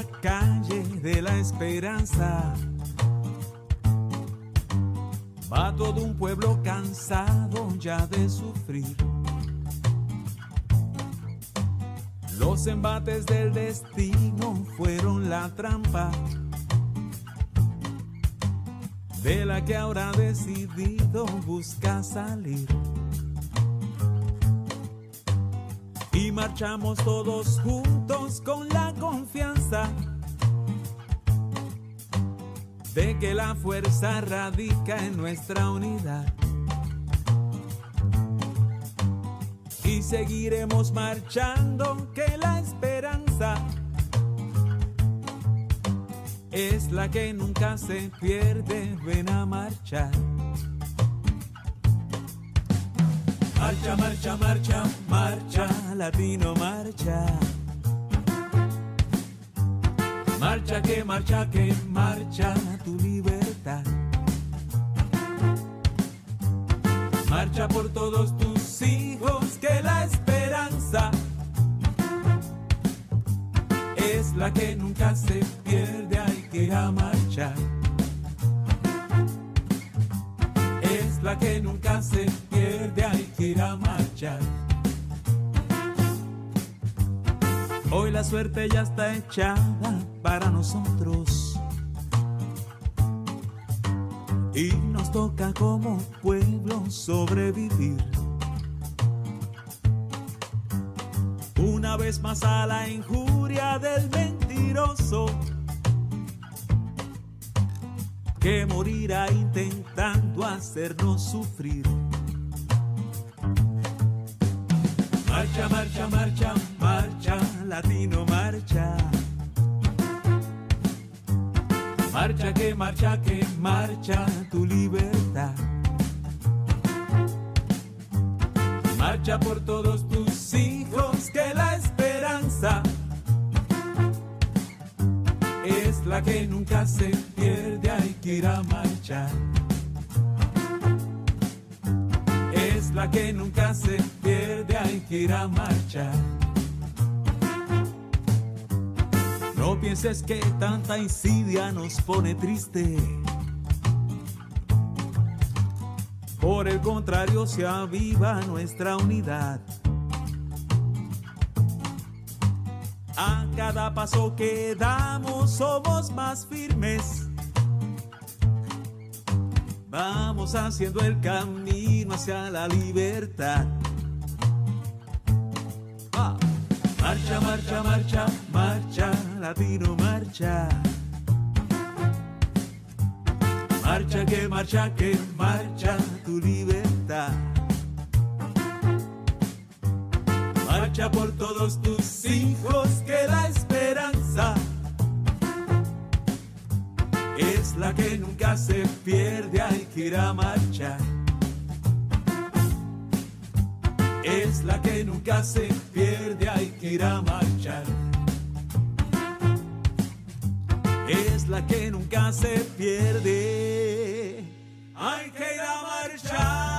la calle de la esperanza Va todo un pueblo cansado ya de sufrir. Los embates del destino fueron la trampa de la que ahora decidido busca salir. Y marchamos todos juntos con la confianza de que la fuerza radica en nuestra unidad. y seguiremos marchando que la esperanza es la que nunca se pierde, ven a marchar. Marcha, marcha, marcha, marcha, latino, marcha. Marcha que marcha que marcha tu libertad. Marcha por todos tus hijos que la esperanza es la que nunca se pierde ahí marchar. Es la que nunca se pierde, que ir a marchar. Hoy la suerte ya está echada para nosotros. Y nos toca como pueblo sobrevivir. Una vez más a la injuria del mentiroso que morirá intentando hacernos sufrir. Marcha, marcha, marcha, marcha, latino, marcha. Marcha que marcha que marcha tu libertad. Marcha por todos tus hijos que la esperanza es la que nunca se pierde, hay que ir a marchar. Es la que nunca se pierde, hay que ir a marchar. No pienses que tanta insidia nos pone triste. Por el contrario, se aviva nuestra unidad. A cada paso que damos somos más firmes. Vamos haciendo el camino hacia la libertad. Marcha, marcha, marcha, marcha, latino, marcha. Marcha que marcha que marcha tu libertad. Marcha por todos tus hijos que la esperanza es la que nunca se pierde, hay que ir a marchar. Es la que nunca se pierde, hay que ir a marchar. Es la que nunca se pierde, hay que ir a marchar.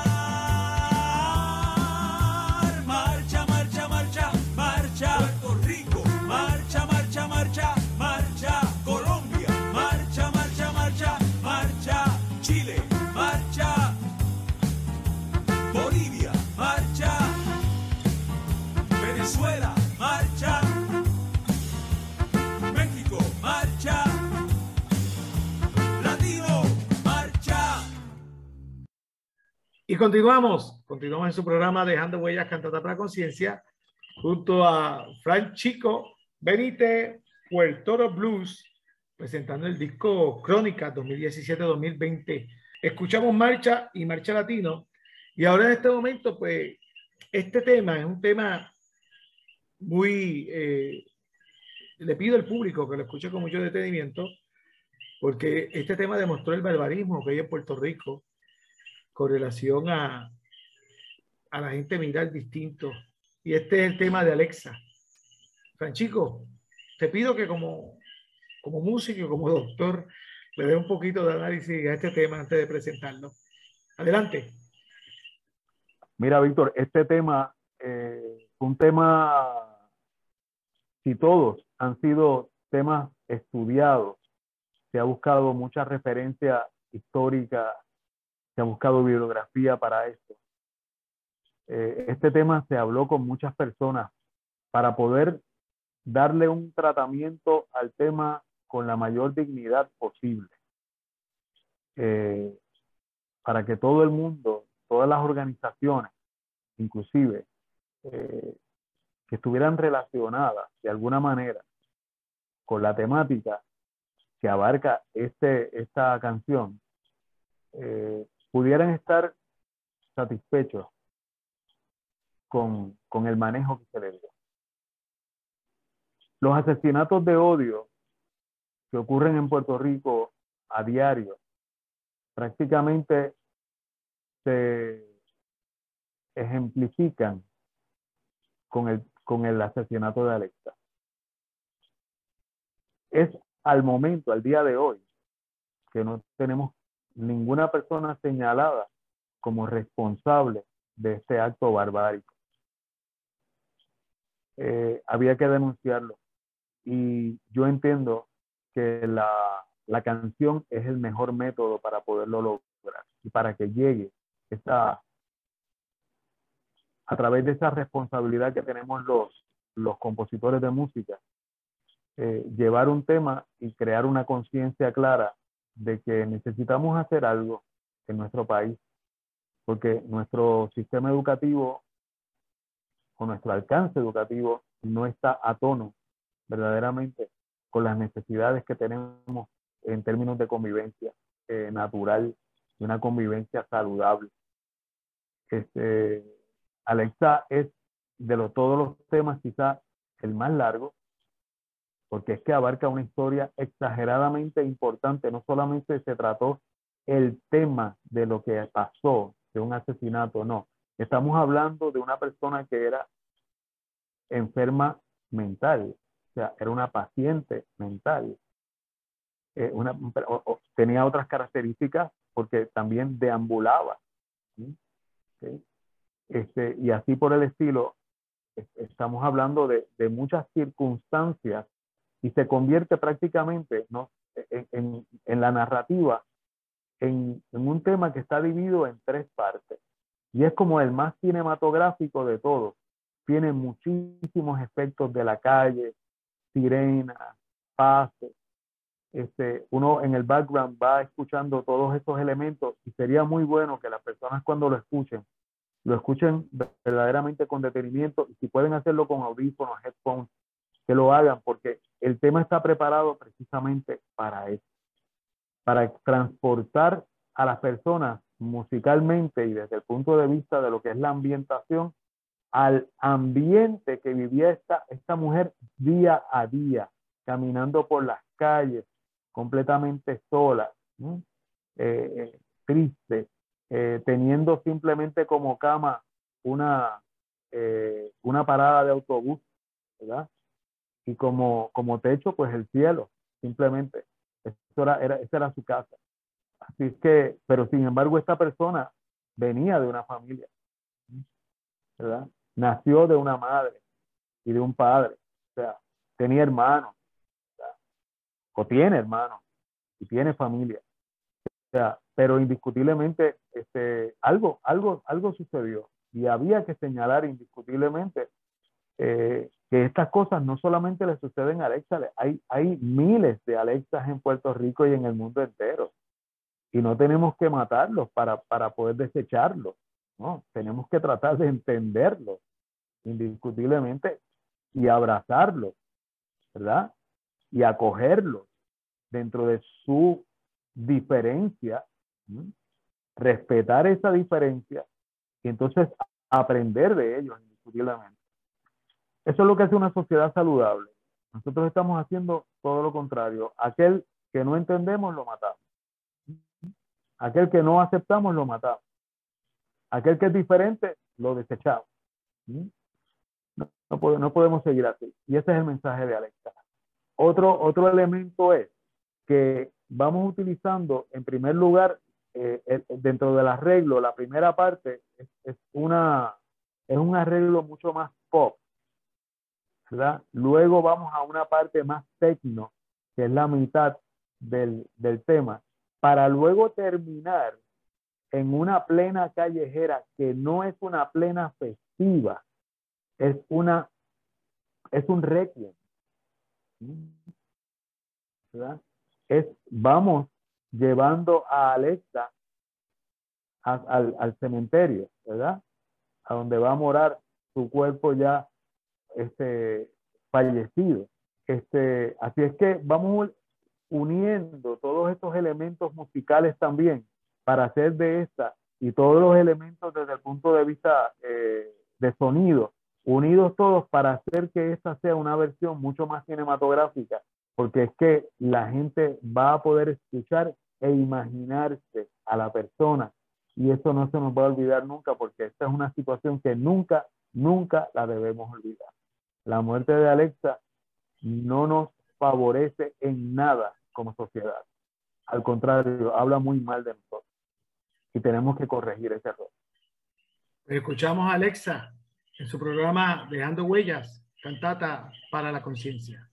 Continuamos, continuamos en su programa Dejando Huellas Cantata para Conciencia, junto a Frank Chico Benítez, Puerto Blues, presentando el disco Crónica 2017-2020. Escuchamos Marcha y Marcha Latino, y ahora en este momento, pues, este tema es un tema muy... eh, le pido al público que lo escuche con mucho detenimiento, porque este tema demostró el barbarismo que hay en Puerto Rico con relación a, a la gente mirar distinto. Y este es el tema de Alexa. Franchico, te pido que como, como músico como doctor le dé un poquito de análisis a este tema antes de presentarlo. Adelante. Mira, Víctor, este tema eh, un tema, si todos han sido temas estudiados, se ha buscado mucha referencia histórica, se ha buscado bibliografía para esto. Eh, este tema se habló con muchas personas para poder darle un tratamiento al tema con la mayor dignidad posible. Eh, para que todo el mundo, todas las organizaciones, inclusive, eh, que estuvieran relacionadas de alguna manera con la temática que abarca este, esta canción, eh, pudieran estar satisfechos con, con el manejo que se le dio. Los asesinatos de odio que ocurren en Puerto Rico a diario prácticamente se ejemplifican con el, con el asesinato de Alexa. Es al momento, al día de hoy, que no tenemos ninguna persona señalada como responsable de este acto barbárico. Eh, había que denunciarlo. Y yo entiendo que la, la canción es el mejor método para poderlo lograr y para que llegue esa, a través de esa responsabilidad que tenemos los, los compositores de música, eh, llevar un tema y crear una conciencia clara de que necesitamos hacer algo en nuestro país, porque nuestro sistema educativo o nuestro alcance educativo no está a tono verdaderamente con las necesidades que tenemos en términos de convivencia eh, natural y una convivencia saludable. Este, Alexa es de los, todos los temas quizá el más largo, porque es que abarca una historia exageradamente importante. No solamente se trató el tema de lo que pasó, de un asesinato, no. Estamos hablando de una persona que era enferma mental, o sea, era una paciente mental. Eh, una, tenía otras características porque también deambulaba. Este, y así por el estilo, estamos hablando de, muchas circunstancias y se convierte prácticamente ¿no? en, en, la narrativa en, en, un tema que está dividido en tres partes. Y es como el más cinematográfico de todos. Tiene muchísimos efectos de la calle, sirenas, pases, este, uno en el background va escuchando todos estos elementos y sería muy bueno que las personas cuando lo escuchen, lo escuchen verdaderamente con detenimiento y si pueden hacerlo con audífonos, headphones, que lo hagan porque el tema está preparado precisamente para eso, para transportar a las personas musicalmente y desde el punto de vista de lo que es la ambientación al ambiente que vivía esta, esta mujer día a día, caminando por las calles, completamente sola, eh, eh, triste, eh, teniendo simplemente como cama una, una parada de autobús. Y como, como techo, pues el cielo, simplemente. Eso era, era, esa era su casa. Así es que, pero sin embargo, esta persona venía de una familia, ¿verdad? Nació de una madre y de un padre, o sea, tenía hermanos, o tiene hermanos y tiene familia. O sea, pero indiscutiblemente este, algo, algo, algo sucedió y había que señalar indiscutiblemente eh, que estas cosas no solamente le suceden a Alexa, hay, hay miles de Alexas en Puerto Rico y en el mundo entero. Y no tenemos que matarlos para, para poder desecharlos, ¿no? Tenemos que tratar de entenderlos indiscutiblemente y abrazarlos, ¿verdad? Y acogerlos dentro de su diferencia, respetar esa diferencia y entonces aprender de ellos indiscutiblemente. Eso es lo que hace una sociedad saludable. Nosotros estamos haciendo todo lo contrario. Aquel que no entendemos, lo matamos. Aquel que no aceptamos, lo matamos. Aquel que es diferente, lo desechamos. No, no, podemos seguir así. Y ese es el mensaje de Alexa. Otro, otro elemento es que vamos utilizando, en primer lugar, eh, dentro del arreglo, la primera parte es, una, es un arreglo mucho más pop, Luego vamos a una parte más tecno, que es la mitad del, del tema, para luego terminar en una plena callejera que no es una plena festiva, es una es un requiem. es vamos llevando a Alexa al, al, cementerio, ¿verdad? A donde va a morar su cuerpo ya este, fallecido. Este, así es que vamos uniendo todos estos elementos musicales también para hacer de esta y todos los elementos desde el punto de vista eh, de sonido, unidos todos para hacer que esta sea una versión mucho más cinematográfica porque es que la gente va a poder escuchar e imaginarse a la persona y eso no se nos va a olvidar nunca porque esta es una situación que nunca, nunca la debemos olvidar. La muerte de Alexa no nos favorece en nada como sociedad. Al contrario, habla muy mal de nosotros y tenemos que corregir ese error. Escuchamos a Alexa en su programa Dejando Huellas, cantata para la conciencia.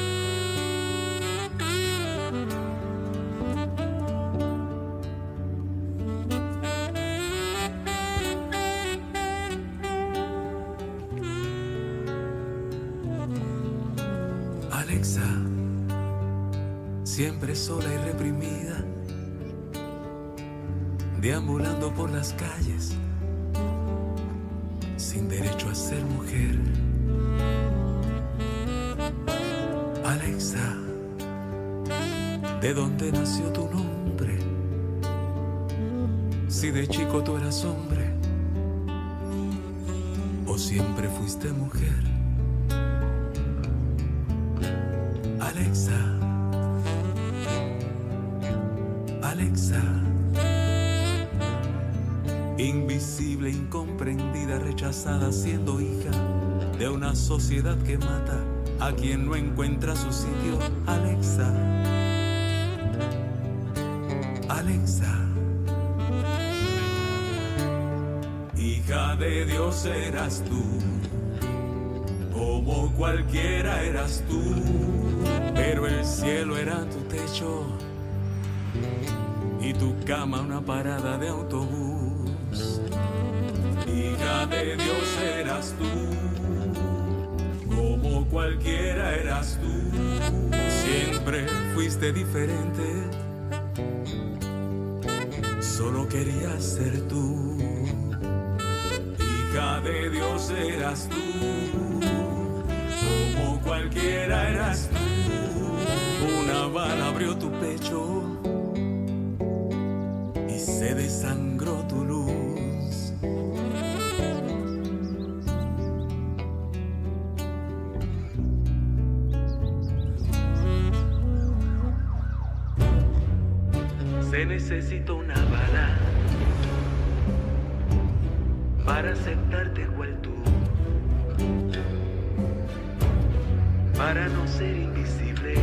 siempre sola y reprimida, deambulando por las calles, sin derecho a ser mujer. Alexa, ¿de dónde nació tu nombre? Si de chico tú eras hombre, o siempre fuiste mujer. Rechazada, siendo hija de una sociedad que mata a quien no encuentra su sitio. Alexa, Alexa, hija de Dios eras tú como cualquiera eras tú, pero el cielo era tu techo y tu cama una parada de autobús. De Dios eras tú, como cualquiera eras tú, siempre fuiste diferente, solo querías ser tú. Hija de Dios eras tú. Como cualquiera eras tú. Una bala abrió tu pecho Se necesita una bala para aceptarte cual tú. para no ser invisible,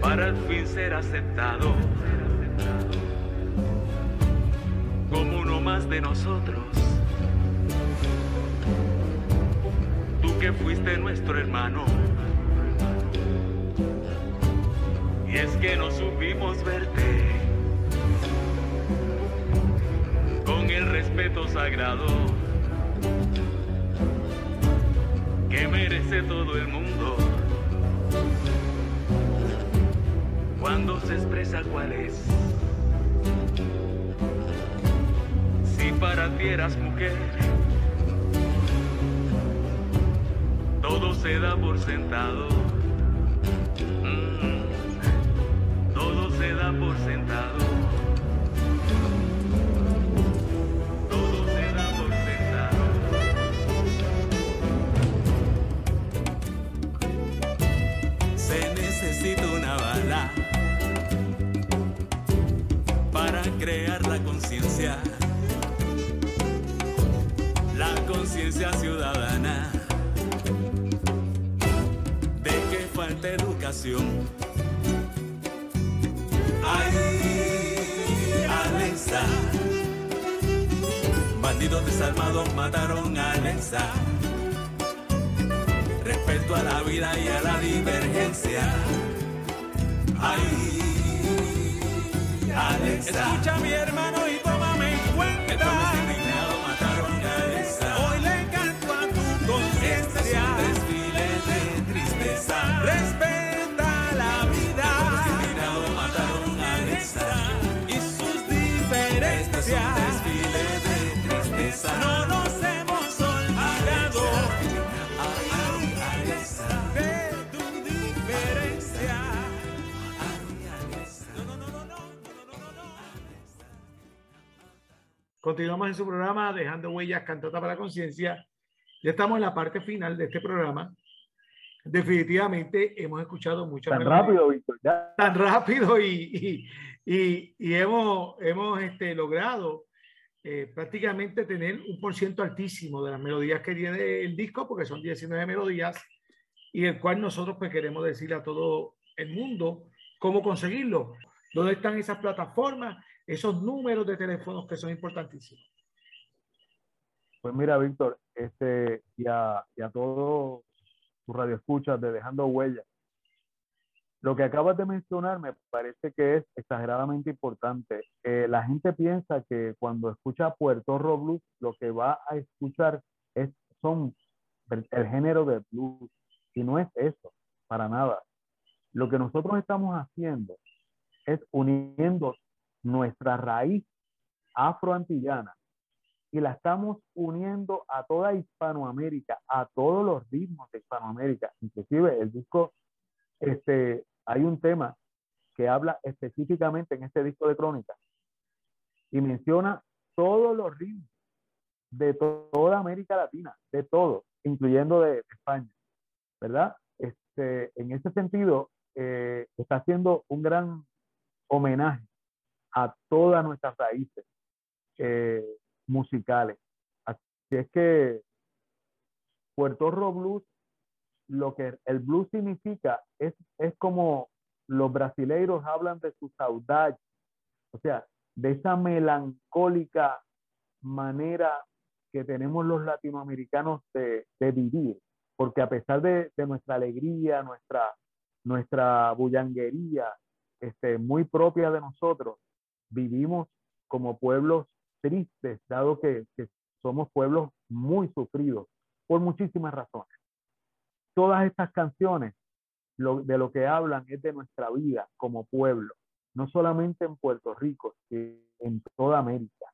para al fin ser aceptado como uno más de nosotros. Tú que fuiste nuestro hermano, y es que no supimos verte con el respeto sagrado que merece todo el mundo. Cuando se expresa cuál es. Si para ti eras mujer, todo se da por sentado. Crear la conciencia, la conciencia ciudadana de que falta educación. Ay, Alexa, bandidos desarmados mataron a Alexa respeto a la vida y a la divergencia. Ay, Escucha mi hermano y tómame en cuenta. Indignado mataron. Hoy le canto a tu conciencia. Este es un desfile de tristeza. Respeta la vida. Indignado mataron. Y sus diferencias. Este es un desfile de tristeza. No nos Continuamos en su programa Dejando Huellas, Cantata para la Conciencia. Ya estamos en la parte final de este programa. Definitivamente hemos escuchado muchas Tan melodías. rápido, Víctor. Ya. tan rápido y, y, y- y hemos, hemos este, logrado eh, prácticamente tener un por ciento altísimo de las melodías que tiene el disco, porque son 19 melodías, y el cual nosotros pues, queremos decirle a todo el mundo cómo conseguirlo, dónde están esas plataformas, esos números de teléfonos que son importantísimos. Pues mira, Víctor, este, y a, y a todos tus radioescuchas de Dejando Huellas, lo que acabas de mencionar me parece que es exageradamente importante. Eh, la gente piensa que cuando escucha Puerto Rico Blues, lo que va a escuchar es, son el, el género de blues. Y no es eso, para nada. Lo que nosotros estamos haciendo es uniendo nuestra raíz afroantillana y la estamos uniendo a toda Hispanoamérica, a todos los ritmos de Hispanoamérica. Inclusive el disco, este, hay un tema que habla específicamente en este disco de crónica y menciona todos los ritmos de toda América Latina, de todo, incluyendo de, España, ¿verdad? Este, en ese sentido, eh, está haciendo un gran homenaje a todas nuestras raíces. Eh, musicales. Así es que Puerto Rico Blues, lo que el blues significa es, es como los brasileiros hablan de su saudade, o sea, de esa melancólica manera que tenemos los latinoamericanos de, de vivir, porque a pesar de, de, nuestra alegría, nuestra, nuestra bullanguería, este, muy propia de nosotros, vivimos como pueblos tristes, dado que, somos pueblos muy sufridos por muchísimas razones. Todas estas canciones de lo que hablan es de nuestra vida como pueblo, no solamente en Puerto Rico, sino en toda América.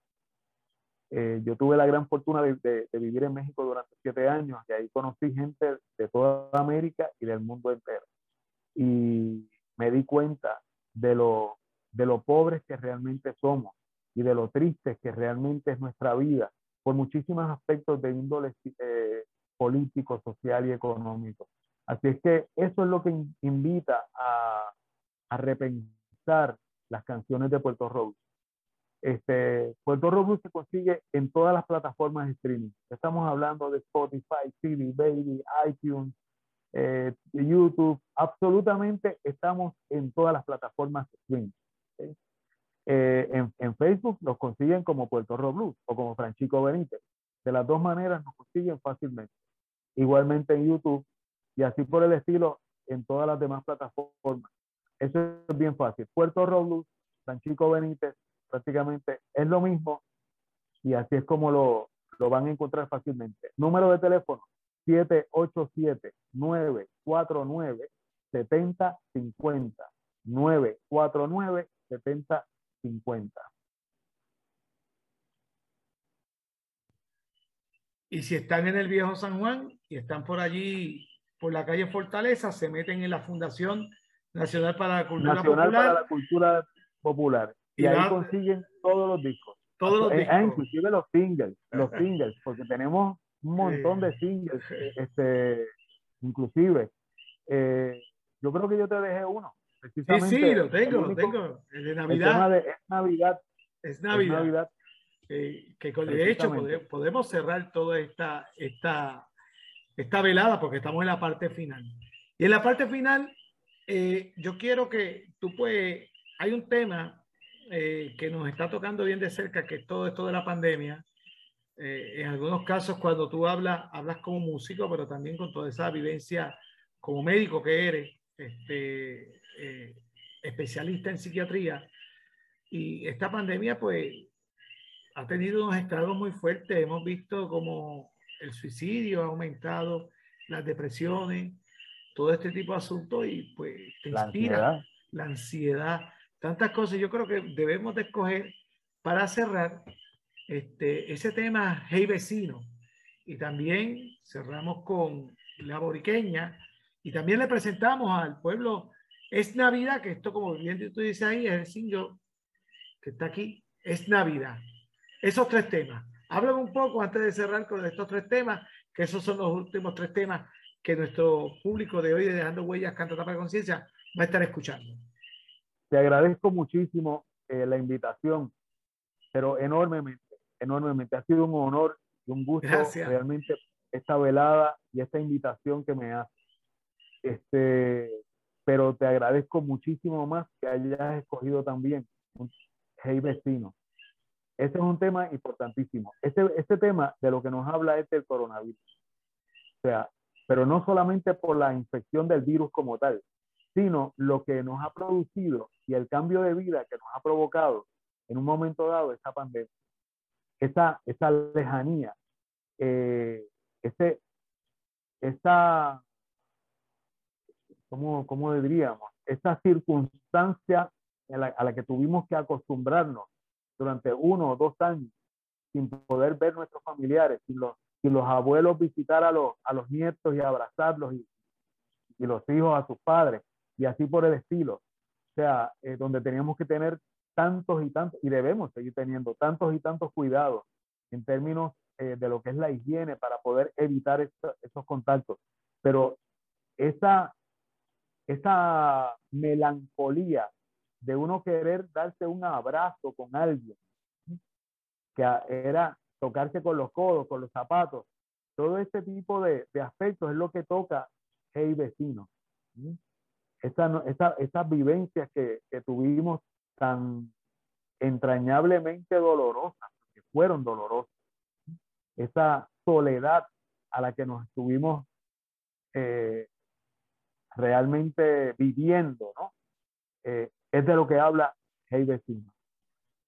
Eh, yo tuve la gran fortuna de, vivir en México durante siete años y ahí conocí gente de toda América y del mundo entero. Y me di cuenta de lo, de lo pobres que realmente somos y de lo triste que realmente es nuestra vida por muchísimos aspectos de índole eh, político, social y económico. Así es que eso es lo que invita a, a, repensar las canciones de Puerto Rico. Este, Puerto Rico se consigue en todas las plataformas de streaming. Estamos hablando de Spotify, CD Baby, iTunes, eh, YouTube, absolutamente estamos en todas las plataformas de streaming. Eh, en, Facebook nos consiguen como Puerto Rico o como Franchico Benítez. De las dos maneras nos consiguen fácilmente. Igualmente en YouTube y así por el estilo en todas las demás plataformas. Eso es bien fácil. Puerto Rico Blues, Franchico Benítez, prácticamente es lo mismo y así es como lo, lo van a encontrar fácilmente. Número de teléfono 787-949-7050. 949-7050. 50. Y si están en el viejo San Juan y están por allí, por la calle Fortaleza, se meten en la Fundación Nacional para la Cultura Nacional Popular. Para la Cultura Popular. Y, ahí consiguen todos los discos. Todos los eh, discos. Ah, inclusive los singles, los singles, porque tenemos un montón de singles, este, inclusive. Eh, yo creo que yo te dejé uno. Sí, sí, lo tengo, lo tengo. El de Navidad. es Navidad. Es Navidad. Eh, que de hecho podemos cerrar toda esta, esta, esta velada porque estamos en la parte final. Y en la parte final, eh, yo quiero que tú puedes, hay un tema eh, que nos está tocando bien de cerca, que es todo esto de la pandemia. en algunos casos, cuando tú hablas, hablas como músico, pero también con toda esa vivencia como médico que eres, este, eh, especialista en psiquiatría, y esta pandemia pues ha tenido unos estragos muy fuertes. Hemos visto como el suicidio ha aumentado, las depresiones, todo este tipo de asuntos y pues te la inspira ansiedad. la ansiedad, tantas cosas. Yo creo que debemos de escoger para cerrar este, ese tema Hey Vecino y también cerramos con la boriqueña y también le presentamos al pueblo Es Navidad, que esto como bien tú dices ahí, es el single que está aquí, es Navidad. Esos tres temas. Háblame un poco antes de cerrar con estos tres temas, que esos son los últimos tres temas que nuestro público de hoy de Dejando Huellas, Canta Tapa de Conciencia, va a estar escuchando. Te agradezco muchísimo eh, la invitación, pero enormemente, enormemente. Ha sido un honor y un gusto Gracias. realmente esta velada y esta invitación que me hace. Este, pero te agradezco muchísimo más que hayas escogido también un Hey Vecino. Ese es un tema importantísimo. Este, este tema de lo que nos habla es del coronavirus. O sea, pero no solamente por la infección del virus como tal, sino lo que nos ha producido y el cambio de vida que nos ha provocado en un momento dado esa pandemia, esa, esa lejanía, eh, ese, esa, ¿cómo, ¿cómo diríamos? Esa circunstancia a la que tuvimos que acostumbrarnos durante uno o dos años sin poder ver nuestros familiares, sin los, sin los abuelos visitar a los, a los nietos y abrazarlos y, y los hijos a sus padres y así por el estilo. O sea, eh, donde teníamos que tener tantos y tantos, y debemos seguir teniendo tantos y tantos cuidados en términos eh, de lo que es la higiene para poder evitar esos contactos. Pero esa, esa melancolía de uno querer darse un abrazo con alguien, que era tocarse con los codos, con los zapatos, todo este tipo de, de aspectos es lo que toca Hey Vecino. Esas esa, vivencias que, que, tuvimos tan entrañablemente dolorosas, que fueron dolorosas, esa soledad a la que nos estuvimos eh, realmente viviendo, ¿no? Eh, es de lo que habla Hey Vecino.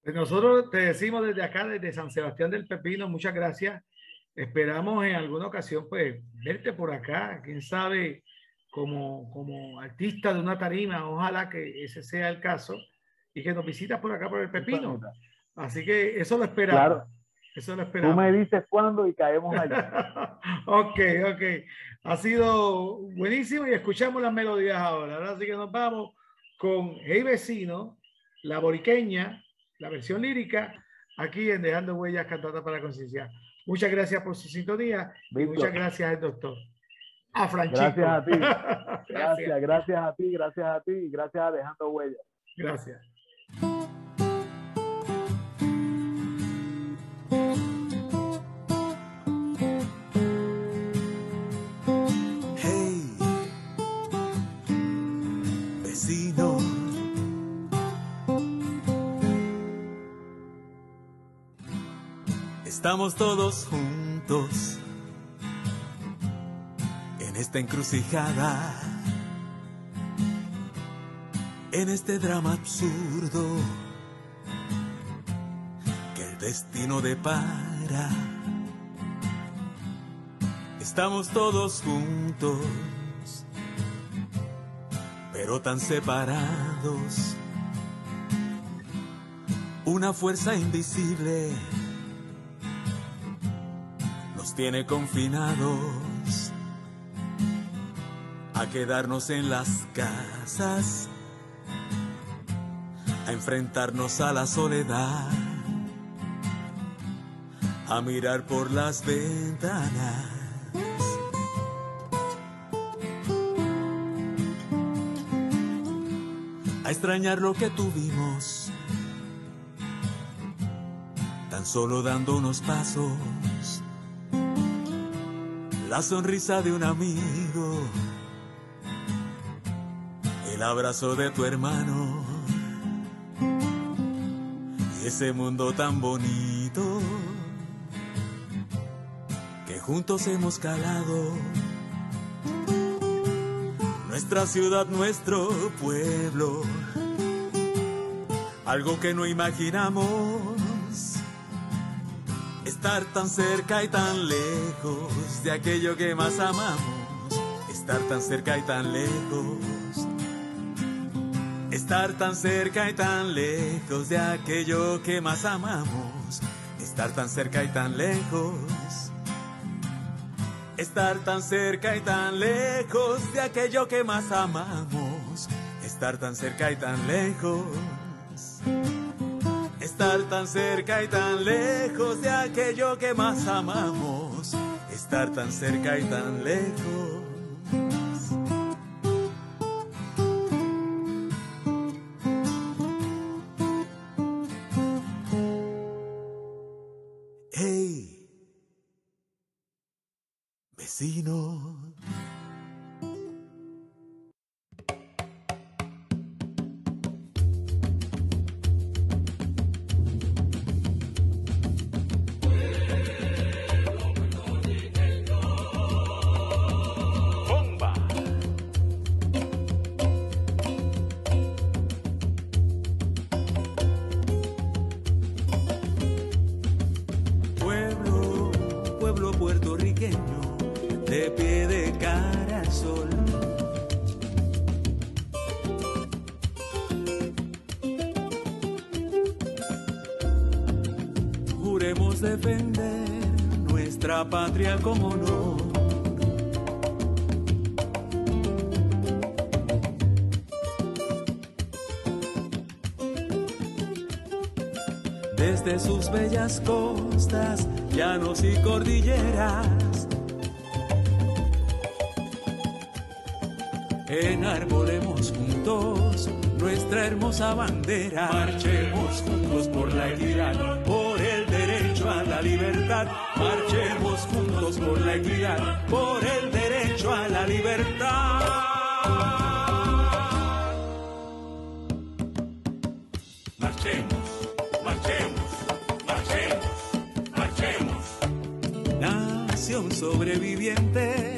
Pues nosotros te decimos desde acá, desde San Sebastián del Pepino, muchas gracias. Esperamos en alguna ocasión, pues, verte por acá, quién sabe, como, como artista de una tarima, ojalá que ese sea el caso, y que nos visitas por acá por el Pepino. Así que eso lo esperamos. Claro. Eso lo esperamos. Tú me dices cuándo y caemos allá. ok, ok. Ha sido buenísimo y escuchamos las melodías ahora. Así que nos vamos con Hey Vecino, la boriqueña, la versión lírica, aquí en Dejando Huellas Cantata para la Conciencia. Muchas gracias por su sintonía y muchas gracias al doctor. A Francisco. Gracias a ti. gracias, gracias a ti, gracias a ti y gracias a Dejando Huellas. Gracias. Estamos todos juntos en esta encrucijada, en este drama absurdo que el destino depara. Estamos todos juntos, pero tan separados. Una fuerza invisible tiene confinados a quedarnos en las casas, a enfrentarnos a la soledad, a mirar por las ventanas. A extrañar lo que tuvimos, tan solo dando unos pasos la sonrisa de un amigo, el abrazo de tu hermano, ese mundo tan bonito que juntos hemos calado. Nuestra ciudad, nuestro pueblo, algo que no imaginamos Estar tan cerca y tan lejos de aquello que más amamos. Estar tan cerca y tan lejos. Estar tan cerca y tan lejos de aquello que más amamos. Estar tan cerca y tan lejos. Estar tan cerca y tan lejos de aquello que más amamos. Estar tan cerca y tan lejos estar tan cerca y tan lejos de aquello que más amamos, estar tan cerca y tan lejos. Hey, vecino. Hermosa bandera. Marchemos juntos por la equidad, por el derecho a la libertad. Marchemos juntos por la equidad, por el derecho a la libertad. Marchemos, marchemos, marchemos, marchemos. Nación sobreviviente,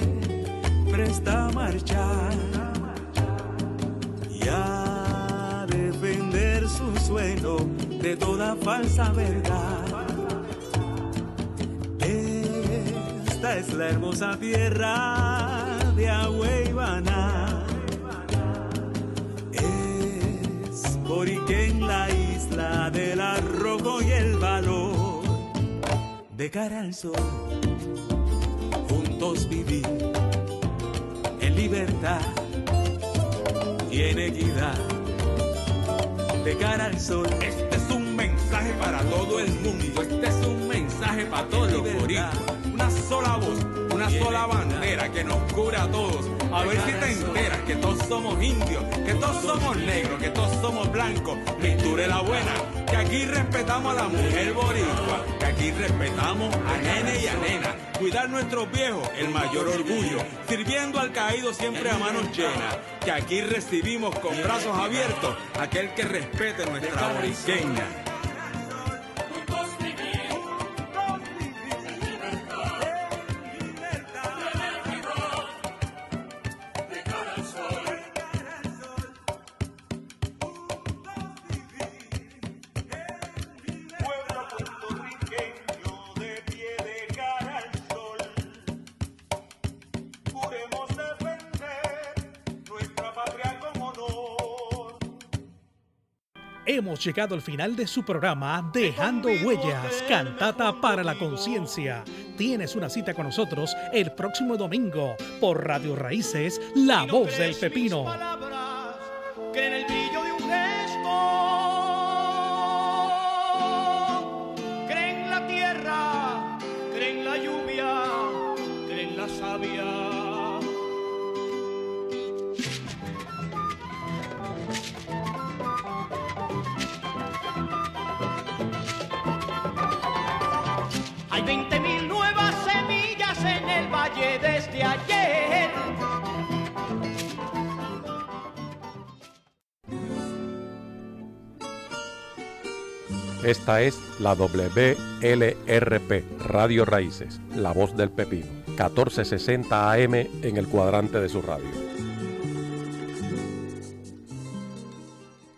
presta a marchar de toda falsa verdad. Esta es la hermosa tierra de Agüeybana. Es Boriquén la isla del arrojo y el valor. De cara al sol, juntos vivir en libertad y en equidad. De cara al sol, Este es un mensaje para todo el mundo. Este es un mensaje para todos los boricuas. Una sola voz, una sola bandera que nos cubra a todos. A ver si te enteras que todos somos indios, que todos somos negros, que todos somos blancos. Misture la buena, que aquí respetamos a la mujer boricua, que aquí respetamos a nene y a nena. Cuidar nuestros viejos, el mayor orgullo. Sirviendo al caído siempre a manos llenas. Que aquí recibimos con brazos abiertos aquel que respete nuestra boriqueña. Hemos llegado al final de su programa Dejando Huellas, Cantata para la Conciencia. Tienes una cita con nosotros el próximo domingo por Radio Raíces, La Voz del Pepino. Esta es la WLRP, Radio Raíces, La Voz del Pepino, 1460 AM en el cuadrante de su radio.